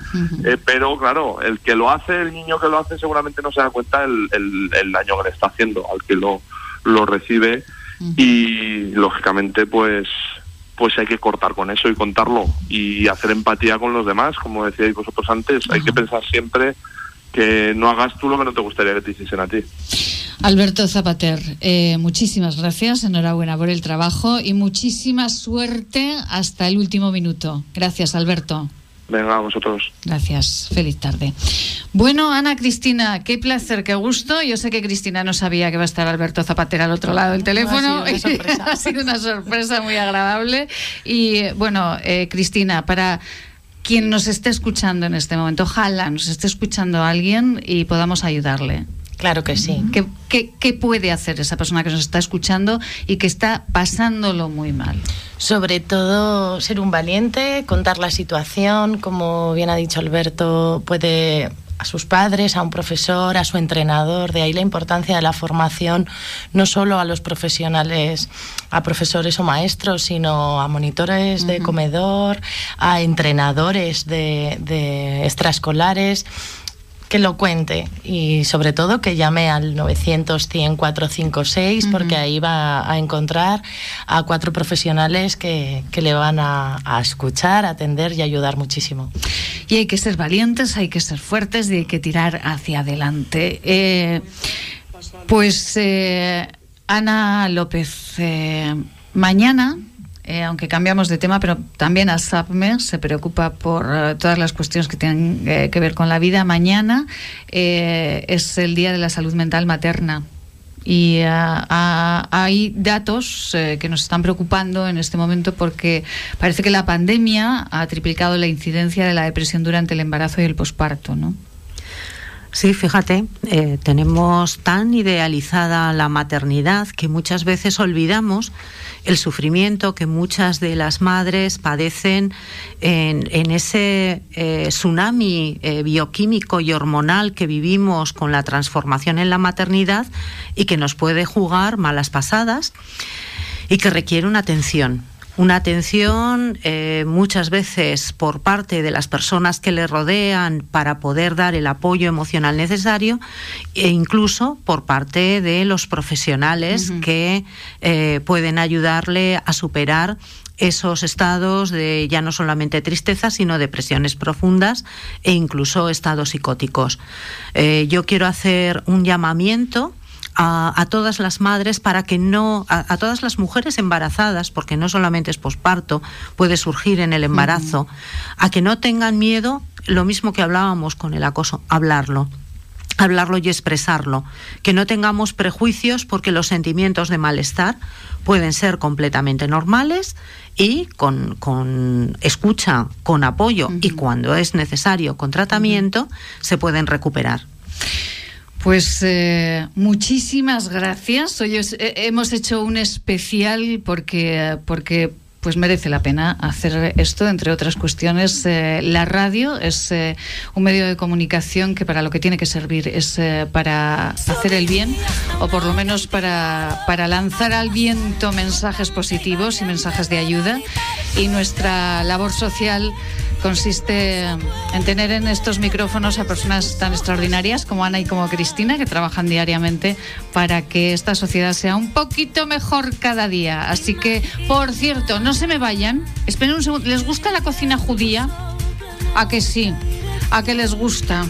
eh, pero claro, el que lo hace, el niño que lo hace seguramente no se da cuenta el, el, daño que le está haciendo al que lo, lo recibe y lógicamente pues pues hay que cortar con eso y contarlo y hacer empatía con los demás, como decíais vosotros antes, hay que pensar siempre que no hagas tú lo que no te gustaría que te hiciesen a ti. Alberto Zapater, eh, muchísimas gracias, enhorabuena por el trabajo y muchísima suerte hasta el último minuto. Gracias, Alberto. Venga, a vosotros. Gracias, feliz tarde. Bueno, Ana Cristina, qué placer, qué gusto. Yo sé que Cristina no sabía que va a estar Alberto Zapater al otro lado del teléfono. Ha sido una sorpresa, ha sido una sorpresa muy agradable. Y bueno, eh, Cristina, para quien nos esté escuchando en este momento, ojalá nos esté escuchando alguien y podamos ayudarle. Claro que sí. ¿Qué, qué, puede hacer esa persona que nos está escuchando y que está pasándolo muy mal? Sobre todo ser un valiente, contar la situación, como bien ha dicho Alberto, puede a sus padres, a un profesor, a su entrenador. De ahí la importancia de la formación, no solo a los profesionales, a profesores o maestros, sino a monitores de comedor, a entrenadores de, de extraescolares que lo cuente y sobre todo que llame al 900 100 456 porque ahí va a encontrar a cuatro profesionales que, que le van a, a, escuchar, atender y ayudar muchísimo. Y hay que ser valientes, hay que ser fuertes y hay que tirar hacia adelante. Eh, pues eh, Ana López, eh, mañana eh, aunque cambiamos de tema, pero también ASAPME se preocupa por uh, todas las cuestiones que tienen eh, que ver con la vida. Mañana eh, es el Día de la Salud Mental Materna. Y hay datos eh, que nos están preocupando en este momento porque parece que la pandemia ha triplicado la incidencia de la depresión durante el embarazo y el posparto, ¿no? Sí, fíjate, eh, tenemos tan idealizada la maternidad que muchas veces olvidamos el sufrimiento que muchas de las madres padecen en, ese eh, tsunami eh, bioquímico y hormonal que vivimos con la transformación en la maternidad y que nos puede jugar malas pasadas y que requiere una atención una atención eh, muchas veces por parte de las personas que le rodean para poder dar el apoyo emocional necesario e incluso por parte de los profesionales uh -huh. que eh, pueden ayudarle a superar esos estados de ya no solamente tristeza, sino depresiones profundas e incluso estados psicóticos. Eh, yo quiero hacer un llamamiento a, a, todas las madres para que no, a, a, todas las mujeres embarazadas, porque no solamente es posparto, puede surgir en el embarazo, uh -huh. a que no tengan miedo, lo mismo que hablábamos con el acoso, hablarlo hablarlo y expresarlo, que no tengamos prejuicios porque los sentimientos de malestar pueden ser completamente normales y con, con escucha, con apoyo y cuando es necesario con tratamiento se pueden recuperar. Pues eh, muchísimas gracias. Hoy hemos hecho un especial porque, porque pues merece la pena hacer esto, entre otras cuestiones. Eh, la radio es eh, un medio de comunicación que para lo que tiene que servir es eh, para hacer el bien o por lo menos para, para lanzar al viento mensajes positivos y mensajes de ayuda. Y nuestra labor social consiste en tener en estos micrófonos a personas tan extraordinarias como Ana y como Cristina, que trabajan diariamente para que esta sociedad sea un poquito mejor cada día. Así que, por cierto, no se me vayan. Esperen un segundo. ¿Les gusta la cocina judía? ¿A que sí? ¿A que les gusta?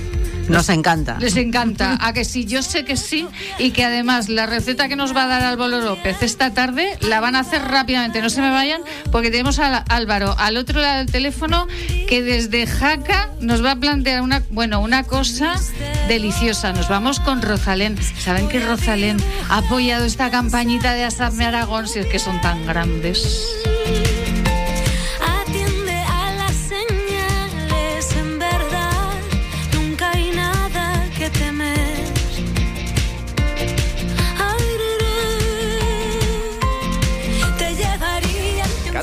Nos encanta. Les encanta. A que sí, yo sé que sí. Y que además la receta que nos va a dar Álvaro López esta tarde la van a hacer rápidamente. No se me vayan, porque tenemos a Álvaro al otro lado del teléfono que desde Jaca nos va a plantear una, bueno, una cosa deliciosa. Nos vamos con Rosalén. ¿Saben que Rosalén ha apoyado esta campañita de Asadme Aragón si es que son tan grandes?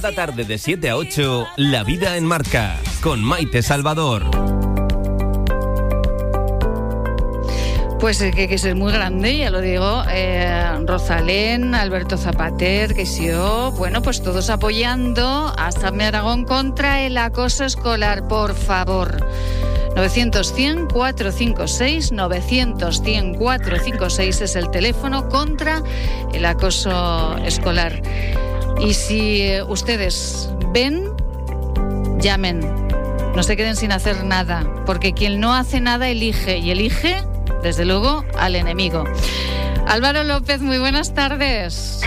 Cada tarde de 7 a 8, La Vida en Marca, con Maite Salvador. Pues eh, que, que es muy grande, ya lo digo. Eh, Rosalén, Alberto Zapater, que sí, yo. Bueno, pues todos apoyando a Sammy Aragón contra el acoso escolar, por favor. 900-100-456, 900-100-456 es el teléfono contra el acoso escolar. Y si ustedes ven, llamen. No se queden sin hacer nada, porque quien no hace nada elige y elige, desde luego, al enemigo. Álvaro López, muy buenas tardes.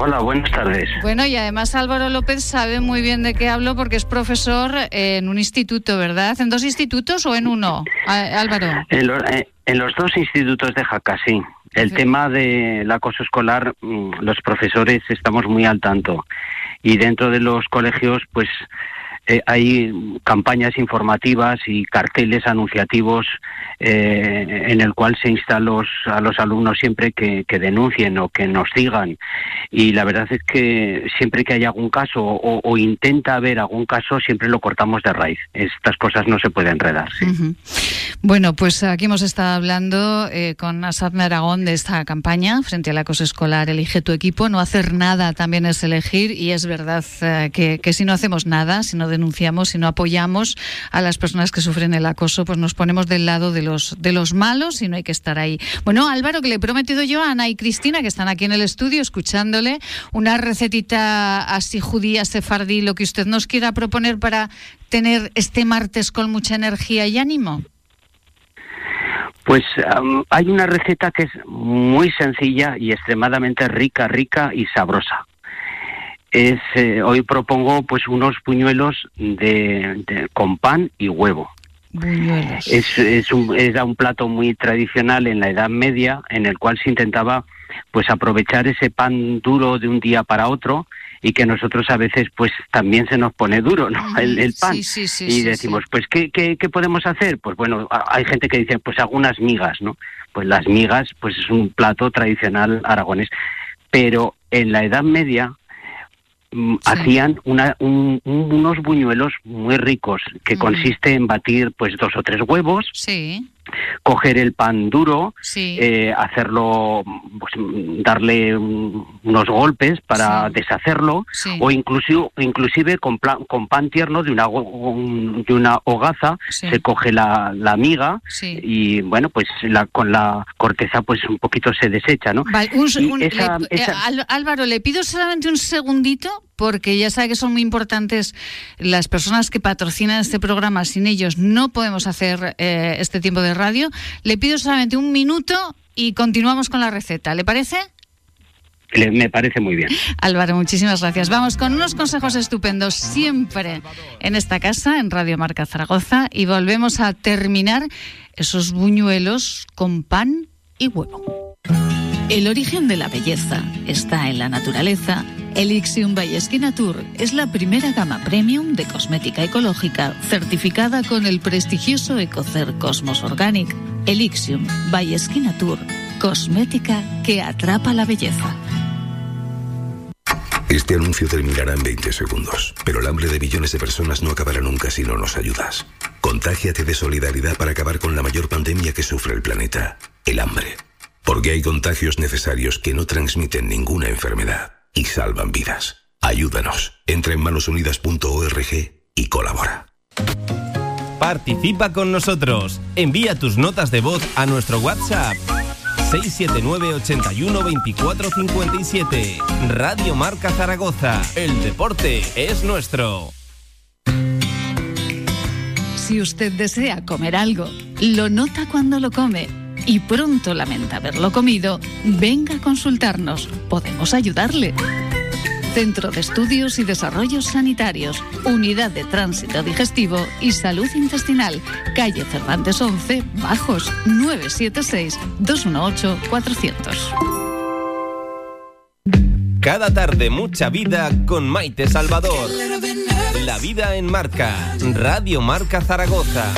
Hola, buenas tardes. Bueno, y además Álvaro López sabe muy bien de qué hablo porque es profesor en un instituto, ¿verdad? ¿En dos institutos o en uno, Álvaro? En, eh, en los dos institutos de Jaca, sí. El tema del acoso escolar, mm, los profesores estamos muy al tanto. Y dentro de los colegios, pues eh, hay campañas informativas y carteles anunciativos eh, en el cual se insta a los, alumnos siempre que, denuncien o que nos digan. Y la verdad es que siempre que hay algún caso o, intenta haber algún caso, siempre lo cortamos de raíz. Estas cosas no se pueden enredar. Bueno, pues aquí hemos estado hablando eh, con Asad Aragón de esta campaña frente al acoso escolar. Elige tu equipo. No hacer nada también es elegir. Y es verdad que, que si no hacemos nada, si no denunciamos, y no apoyamos a las personas que sufren el acoso, pues nos ponemos del lado de los, de los malos y no hay que estar ahí. Bueno, Álvaro, que le he prometido yo a Ana y Cristina, que están aquí en el estudio escuchándole, una recetita así judía, sefardí, lo que usted nos quiera proponer para tener este martes con mucha energía y ánimo. Pues hay una receta que es muy sencilla y extremadamente rica, rica y sabrosa es eh, hoy propongo pues unos puñuelos de, con pan y huevo. Es, es un, era un plato muy tradicional en la Edad Media en el cual se intentaba pues aprovechar ese pan duro de un día para otro y que nosotros a veces pues también se nos pone duro ¿no? el, pan. y decimos pues ¿qué, ¿qué, qué, podemos hacer pues bueno hay gente que dice pues algunas migas no pues las migas pues es un plato tradicional aragonés. Pero en la Edad Media Mm, hacían una, unos buñuelos muy ricos que consiste en batir pues dos o tres huevos sí coger el pan duro, eh, hacerlo, pues, darle unos golpes para deshacerlo, o inclusive, inclusive con, con, pan tierno de una, de una hogaza se coge la, la miga y bueno, pues la, con la corteza pues un poquito se desecha, ¿no? Eh, Álvaro, le pido solamente un segundito porque ya sabe que son muy importantes las personas que patrocinan este programa. Sin ellos no podemos hacer eh, este tiempo de radio. Le pido solamente un minuto y continuamos con la receta. ¿Le parece? me parece muy bien. Álvaro, muchísimas gracias. Vamos con unos consejos estupendos siempre en esta casa, en Radio Marca Zaragoza, y volvemos a terminar esos buñuelos con pan y huevo. El origen de la belleza está en la naturaleza. Elixium by Tour es la primera gama premium de cosmética ecológica certificada con el prestigioso Ecocer Cosmos Organic. Elixium by Tour, cosmética que atrapa la belleza. Este anuncio terminará en 20 segundos, pero el hambre de millones de personas no acabará nunca si no nos ayudas. Contágiate de solidaridad para acabar con la mayor pandemia que sufre el planeta, el hambre. Porque hay contagios necesarios que no transmiten ninguna enfermedad y salvan vidas. Ayúdanos. Entra en manosunidas.org y colabora. Participa con nosotros. Envía tus notas de voz a nuestro WhatsApp 679 81 24 57. Radio Marca Zaragoza. El deporte es nuestro. Si usted desea comer algo, lo nota cuando lo come y pronto lamenta haberlo comido, venga a consultarnos. Podemos ayudarle. Centro de Estudios y Desarrollos Sanitarios, Unidad de Tránsito Digestivo y Salud Intestinal, calle Cervantes 11, Bajos, 976-218-400. Cada tarde mucha vida con Maite Salvador. La vida en marca, Radio Marca Zaragoza.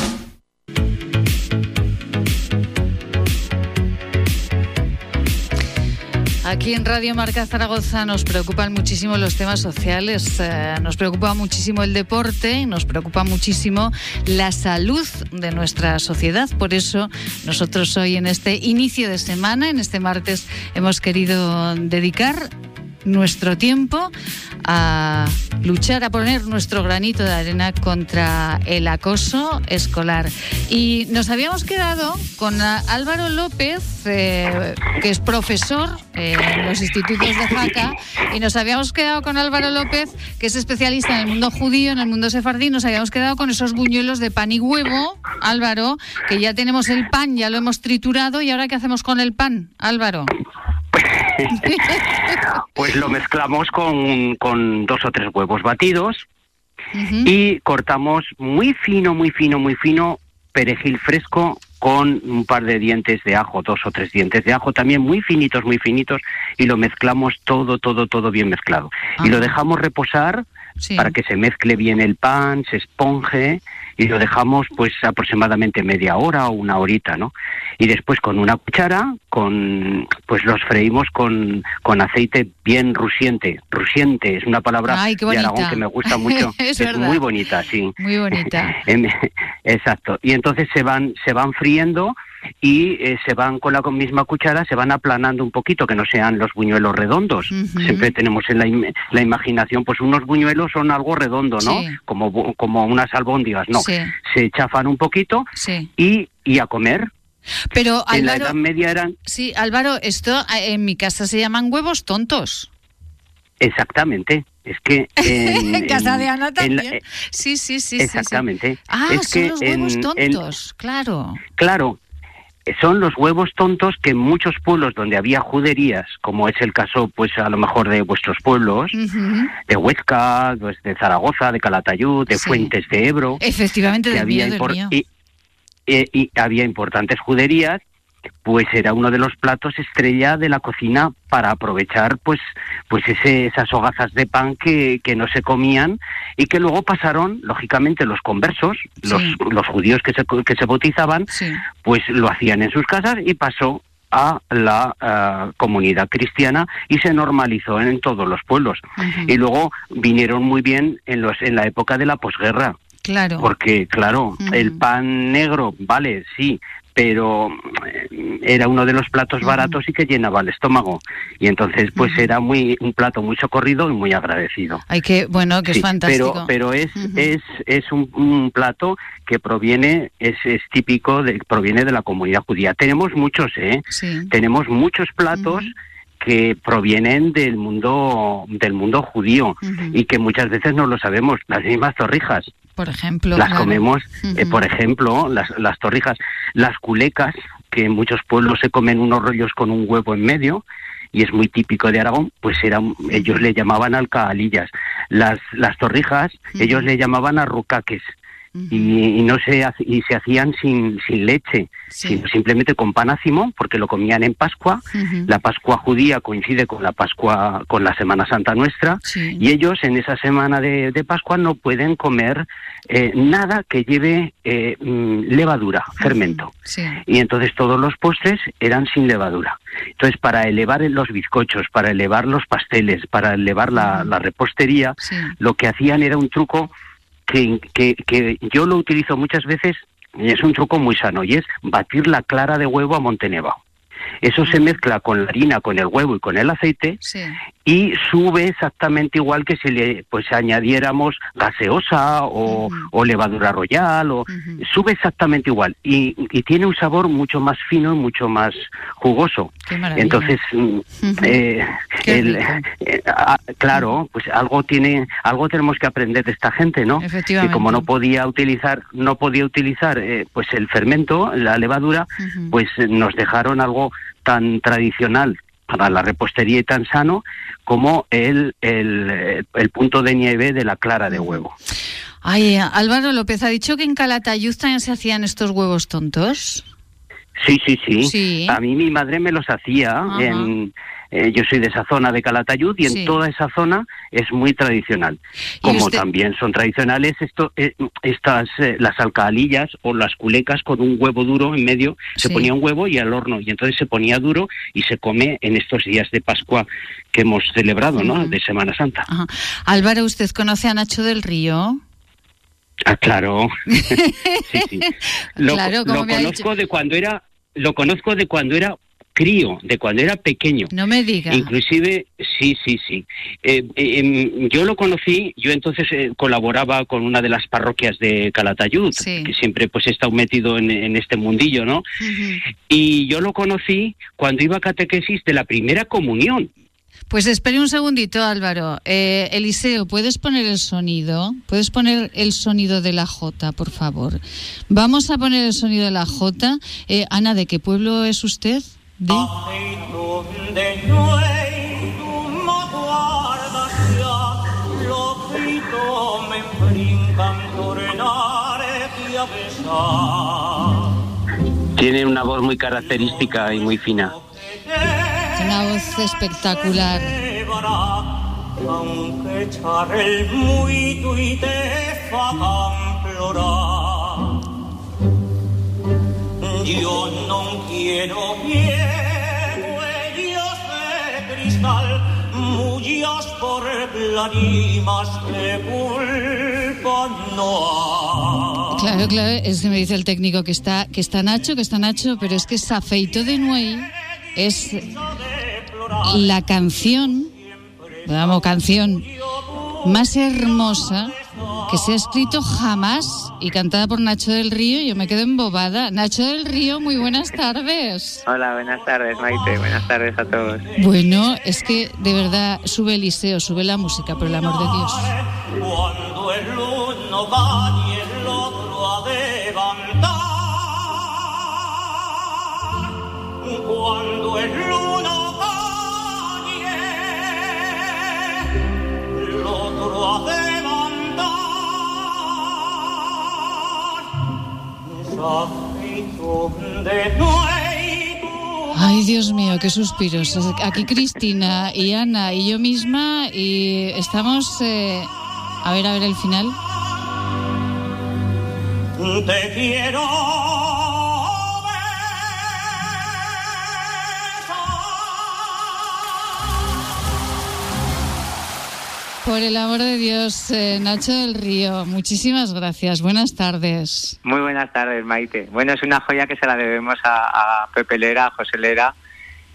Aquí en Radio Marca Zaragoza nos preocupan muchísimo los temas sociales, eh, nos preocupa muchísimo el deporte, nos preocupa muchísimo la salud de nuestra sociedad. Por eso nosotros hoy en este inicio de semana, en este martes, hemos querido dedicar nuestro tiempo a luchar, a poner nuestro granito de arena contra el acoso escolar. Y nos habíamos quedado con Álvaro López, eh, que es profesor en los institutos de Jaca, y nos habíamos quedado con Álvaro López, que es especialista en el mundo judío, en el mundo sefardí, nos habíamos quedado con esos buñuelos de pan y huevo, Álvaro, que ya tenemos el pan, ya lo hemos triturado, y ahora ¿qué hacemos con el pan, Álvaro? pues lo mezclamos con, con, dos o tres huevos batidos y cortamos muy fino, muy fino, muy fino perejil fresco con un par de dientes de ajo, dos o tres dientes de ajo, también muy finitos, muy finitos, y lo mezclamos todo, todo, todo bien mezclado. Y lo dejamos reposar para que se mezcle bien el pan, se esponje y lo dejamos pues aproximadamente media hora o una horita, ¿no? Y después con una cuchara, con pues los freímos con, con aceite bien rusiente. Rusiente es una palabra de Aragón que me gusta mucho. es, muy bonita, sí. Muy bonita. Exacto. Y entonces se van se van friendo y eh, se van con la misma cuchara, se van aplanando un poquito, que no sean los buñuelos redondos. Siempre tenemos en la, la, imaginación, pues unos buñuelos son algo redondo, ¿no? Como, como unas albóndigas, no. Se chafan un poquito y, y a comer. Pero Álvaro, en la Edad Media eran... Sí, Álvaro, esto eh, en mi casa se llaman huevos tontos. Exactamente. Es que en, casa de Ana también. sí, sí, sí. Exactamente. Ah, son los huevos tontos, claro. Claro, son los huevos tontos que en muchos pueblos donde había juderías, como es el caso, pues a lo mejor de vuestros pueblos, de Huesca, pues, de Zaragoza, de Calatayud, de Fuentes de Ebro, efectivamente, de había Y, y, había importantes juderías pues era uno de los platos estrella de la cocina para aprovechar pues pues ese, esas hogazas de pan que, que, no se comían y que luego pasaron lógicamente los conversos los, los judíos que se, que se bautizaban pues lo hacían en sus casas y pasó a la comunidad cristiana y se normalizó en, todos los pueblos. Y luego vinieron muy bien en los en la época de la posguerra. Claro. Porque, claro, el pan negro, vale, sí, pero eh, era uno de los platos baratos y que llenaba el estómago. Y entonces, pues era muy un plato muy socorrido y muy agradecido. Ay, que bueno, que es fantástico. Pero, pero es, es, es un, plato que proviene, es, es típico, de, proviene de la comunidad judía. Tenemos muchos, ¿eh? Tenemos muchos platos que provienen del mundo del mundo judío y que muchas veces no lo sabemos las mismas torrijas. Por ejemplo. Las comemos, eh, por ejemplo, las, las torrijas, las culecas, que en muchos pueblos se comen unos rollos con un huevo en medio, y es muy típico de Aragón, pues eran, ellos le llamaban alcalillas. Las, las torrijas, ellos le llamaban arrucaques y, no se y se hacían sin, sin leche, sino simplemente con pan ácimo, porque lo comían en Pascua. La Pascua judía coincide con la Pascua, con la Semana Santa nuestra, y ellos en esa semana de, Pascua no pueden comer eh, nada que lleve eh, mm, levadura, fermento. Y entonces todos los postres eran sin levadura. Entonces, para elevar los bizcochos, para elevar los pasteles, para elevar la, la repostería, lo que hacían era un truco que, que, que yo lo utilizo muchas veces y es un truco muy sano y es batir la clara de huevo a Montenegro. Eso se mezcla con la harina, con el huevo y con el aceite y sube exactamente igual que si le pues añadiéramos gaseosa o, levadura royal o sube exactamente igual. Y, tiene un sabor mucho más fino y mucho más jugoso. Entonces, mm, eh, eh, ah, claro, pues algo tiene, algo tenemos que aprender de esta gente, ¿no? Que como no podía utilizar, no podía utilizar, eh, pues el fermento, la levadura, pues nos dejaron algo tan tradicional para la repostería y tan sano como el, el, punto de nieve de la clara de huevo. Ay, Álvaro López ha dicho que en Calatayud también se hacían estos huevos tontos. Sí, sí, sí. A mí mi madre me los hacía en, eh, yo soy de esa zona de Calatayud y en toda esa zona es muy tradicional. Como también son tradicionales esto, eh, estas eh, las alcalillas o las culecas con un huevo duro en medio, se ponía un huevo y al horno y entonces se ponía duro y se come en estos días de Pascua que hemos celebrado, ¿no? De Semana Santa. Álvaro, ¿usted conoce a Nacho del Río? Ah, claro. sí, Lo, conozco de cuando era lo conozco de cuando era crío, de cuando era pequeño. No me diga. Inclusive, sí, sí, sí. Eh, eh, em, yo lo conocí, yo entonces eh, colaboraba con una de las parroquias de Calatayud, que siempre pues he estado metido en, este mundillo, ¿no? Y yo lo conocí cuando iba a catequesis de la primera comunión. Pues espere un segundito, Álvaro. Eliseo, ¿puedes poner el sonido? ¿Puedes poner el sonido de la J, por favor? Vamos a poner el sonido de la J. Ana, ¿de qué pueblo es usted? De Tiene una voz muy característica y muy fina. Una voz espectacular. Aunque el muy y te yo no quiero huellos de cristal, mullas por lágrimas que culpa no Claro, claro, es que me dice el técnico que está, que está Nacho, que está Nacho, pero es que Safeito de Nuey es la canción, vamos, canción más hermosa que se ha escrito jamás y cantada por Nacho del Río. Yo me quedo embobada. Nacho del Río, muy buenas tardes. Hola, buenas tardes, Maite. Buenas tardes a todos. Bueno, es que de verdad sube Eliseo, sube la música, por el amor de Dios. Cuando el Ay, Dios mío, qué suspiros. Aquí Cristina y Ana y yo misma y estamos... Eh, a ver, a ver el final. Te quiero. Por el amor de Dios, eh, Nacho del Río, muchísimas gracias. Buenas tardes. Muy buenas tardes, Maite. Bueno, es una joya que se la debemos a, Pepe Lera, a José Lera,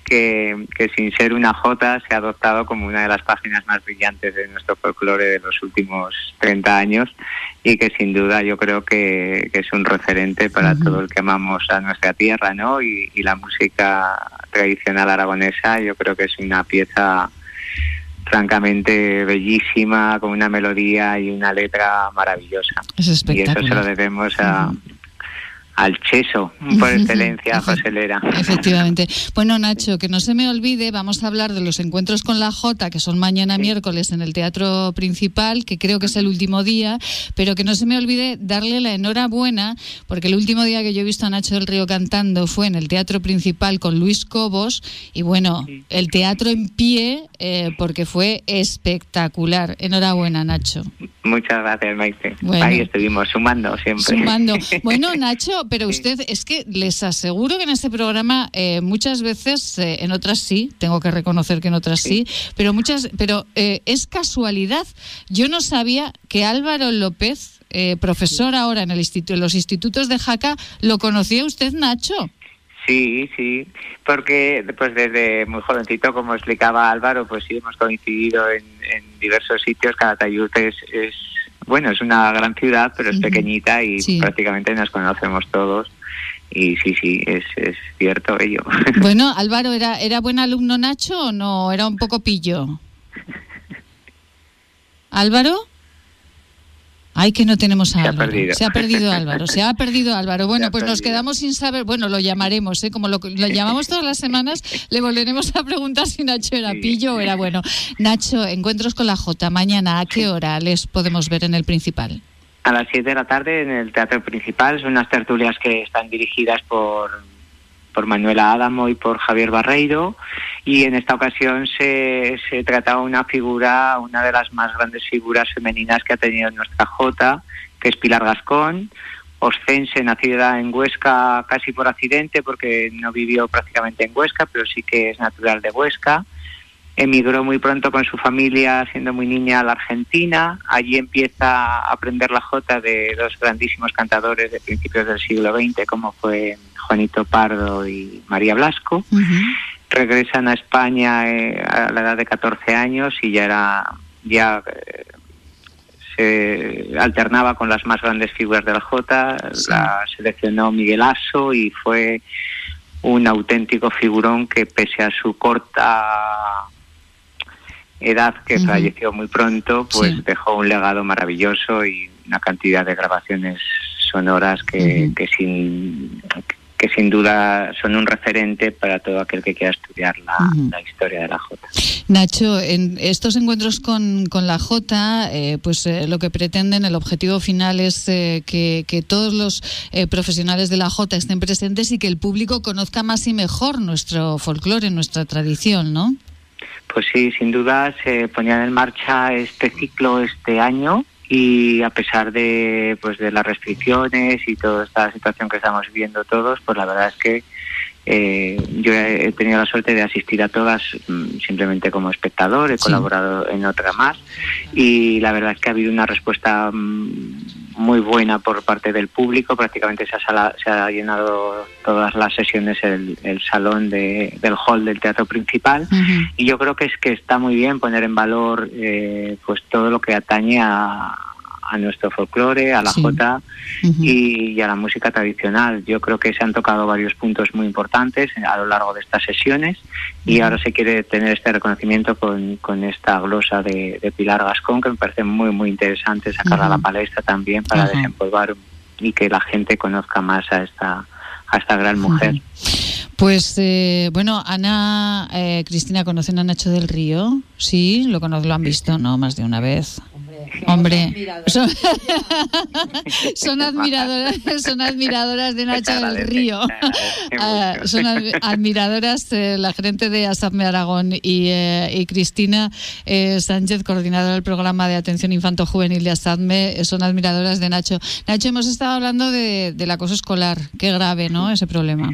que, sin ser una Jota se ha adoptado como una de las páginas más brillantes de nuestro folclore de los últimos 30 años y que sin duda yo creo que, es un referente para todo el que amamos a nuestra tierra, ¿no? y la música tradicional aragonesa, yo creo que es una pieza francamente bellísima, con una melodía y una letra maravillosa. Es y eso se lo debemos a, al cheso por excelencia, José Lera. Efectivamente. Bueno, Nacho, que no se me olvide, vamos a hablar de los encuentros con la Jota, que son mañana miércoles en el Teatro Principal, que creo que es el último día, pero que no se me olvide darle la enhorabuena, porque el último día que yo he visto a Nacho del Río cantando fue en el Teatro Principal con Luis Cobos, y bueno, el teatro en pie, eh, porque fue espectacular. Enhorabuena, Nacho. Muchas gracias, Maite. Ahí estuvimos sumando siempre. Sumando. Bueno, Nacho, pero usted, es que les aseguro que en este programa eh, muchas veces, eh, en otras sí, tengo que reconocer que en otras sí, pero muchas, pero eh, es casualidad. Yo no sabía que Álvaro López, profesor ahora en, el instituto, en los institutos de Jaca, ¿lo conocía usted, Nacho? Sí, sí, porque pues desde muy jovencito, como explicaba Álvaro, pues sí hemos coincidido en, diversos sitios. Calatayud es, es bueno, es una gran ciudad, pero es pequeñita y prácticamente nos conocemos todos. Y sí, sí, es, es cierto ello. Bueno, Álvaro, ¿era, ¿era buen alumno Nacho o no? ¿Era un poco pillo? ¿Álvaro? Ay, que no tenemos a se Álvaro. Ha perdido. Se ha perdido Álvaro. Se ha perdido Álvaro. Bueno, pues nos quedamos sin saber. Bueno, lo llamaremos, ¿eh? Como lo, llamamos todas las semanas, le volveremos a preguntar si Nacho era pillo o era bueno. Nacho, encuentros con la J. Mañana, ¿a qué hora les podemos ver en el principal? A las 7 de la tarde en el Teatro Principal. Son unas tertulias que están dirigidas por por Manuela Adamo y por Javier Barreiro y en esta ocasión se, se trataba una figura, una de las más grandes figuras femeninas que ha tenido nuestra Jota, que es Pilar Gascón, oscense, nacida en Huesca casi por accidente porque no vivió prácticamente en Huesca, pero sí que es natural de Huesca. Emigró muy pronto con su familia, siendo muy niña, a la Argentina. Allí empieza a aprender la jota de dos grandísimos cantadores de principios del siglo XX, como fue Juanito Pardo y María Blasco. Regresan a España eh, a la edad de 14 años y ya era ya eh, se alternaba con las más grandes figuras de la Jota. La seleccionó Miguel Aso y fue un auténtico figurón que pese a su corta edad que falleció muy pronto, pues dejó un legado maravilloso y una cantidad de grabaciones sonoras que, que sin que sin duda son un referente para todo aquel que quiera estudiar la, historia de la Jota. Nacho, en estos encuentros con, con la Jota, eh, pues eh, lo que pretenden, el objetivo final es eh, que, que, todos los profesionales de la Jota estén presentes y que el público conozca más y mejor nuestro folclore, nuestra tradición, ¿no? Pues sí, sin duda se ponía en marcha este ciclo este año y a pesar de pues de las restricciones y toda esta situación que estamos viviendo todos, pues la verdad es que eh, yo he tenido la suerte de asistir a todas mm, simplemente como espectador, he colaborado en otra más y la verdad es que ha habido una respuesta mm, muy buena por parte del público, prácticamente se ha, se ha llenado todas las sesiones el, el salón de, del hall del teatro principal. Y yo creo que es que está muy bien poner en valor eh, pues todo lo que atañe a a nuestro folclore, a la jota y, a la música tradicional. Yo creo que se han tocado varios puntos muy importantes a lo largo de estas sesiones y ahora se quiere tener este reconocimiento con, con esta glosa de, Pilar Gascón que me parece muy muy interesante sacarla a la palestra también para desempolvar y que la gente conozca más a esta a esta gran mujer. Pues eh, bueno, Ana, eh, Cristina, ¿conocen a Nacho del Río? Sí, lo, lo han visto, ¿no? Más de una vez. Hombre, son, admiradoras, son admiradoras de Nacho del Río. Ah, son admiradoras eh, la gerente de Asadme Aragón y, eh, Cristina eh, Sánchez, coordinadora del programa de atención infanto juvenil de Asadme, son admiradoras de Nacho. Nacho, hemos estado hablando de, del acoso escolar. Qué grave, ¿no? Ese problema.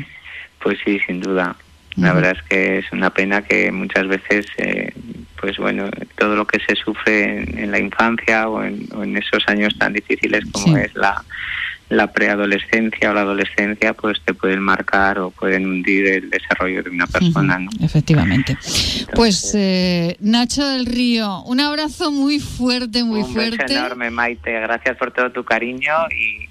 Pues sí, sin duda. La verdad es que es una pena que muchas veces, eh, pues bueno, todo lo que se sufre en, la infancia o en, esos años tan difíciles como es la, la preadolescencia o la adolescencia, pues te pueden marcar o pueden hundir el desarrollo de una persona. ¿no? Efectivamente. pues eh, Nacho del Río, un abrazo muy fuerte, muy un fuerte. Beso enorme, Maite. Gracias por todo tu cariño y,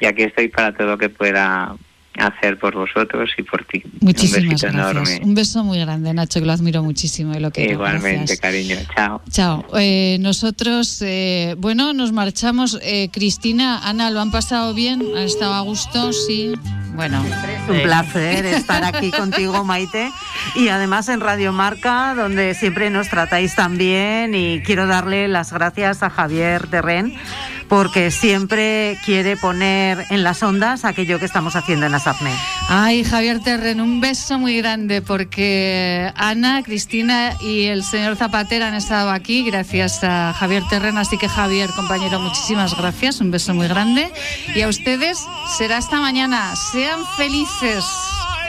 y aquí estoy para todo lo que pueda hacer por vosotros y por ti. Muchísimas Un gracias. Enorme. Un beso muy grande, Nacho, que lo admiro muchísimo y lo que Igualmente, cariño. Chao. Chao. Eh, nosotros, eh, bueno, nos marchamos. Eh, Cristina, Ana, ¿lo han pasado bien? ¿Han estado a gusto? Sí. Bueno. un placer estar aquí contigo, Maite. Y además en Radio Marca, donde siempre nos tratáis tan bien. Y quiero darle las gracias a Javier Terren porque siempre quiere poner en las ondas aquello que estamos haciendo en la Ay, Javier Terren, un beso muy grande porque Ana, Cristina y el señor Zapatero han estado aquí gracias a Javier Terren. Así que Javier, compañero, muchísimas gracias. Un beso muy grande. Y a ustedes será esta mañana. Sean felices.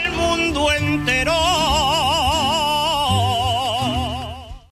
El mundo entero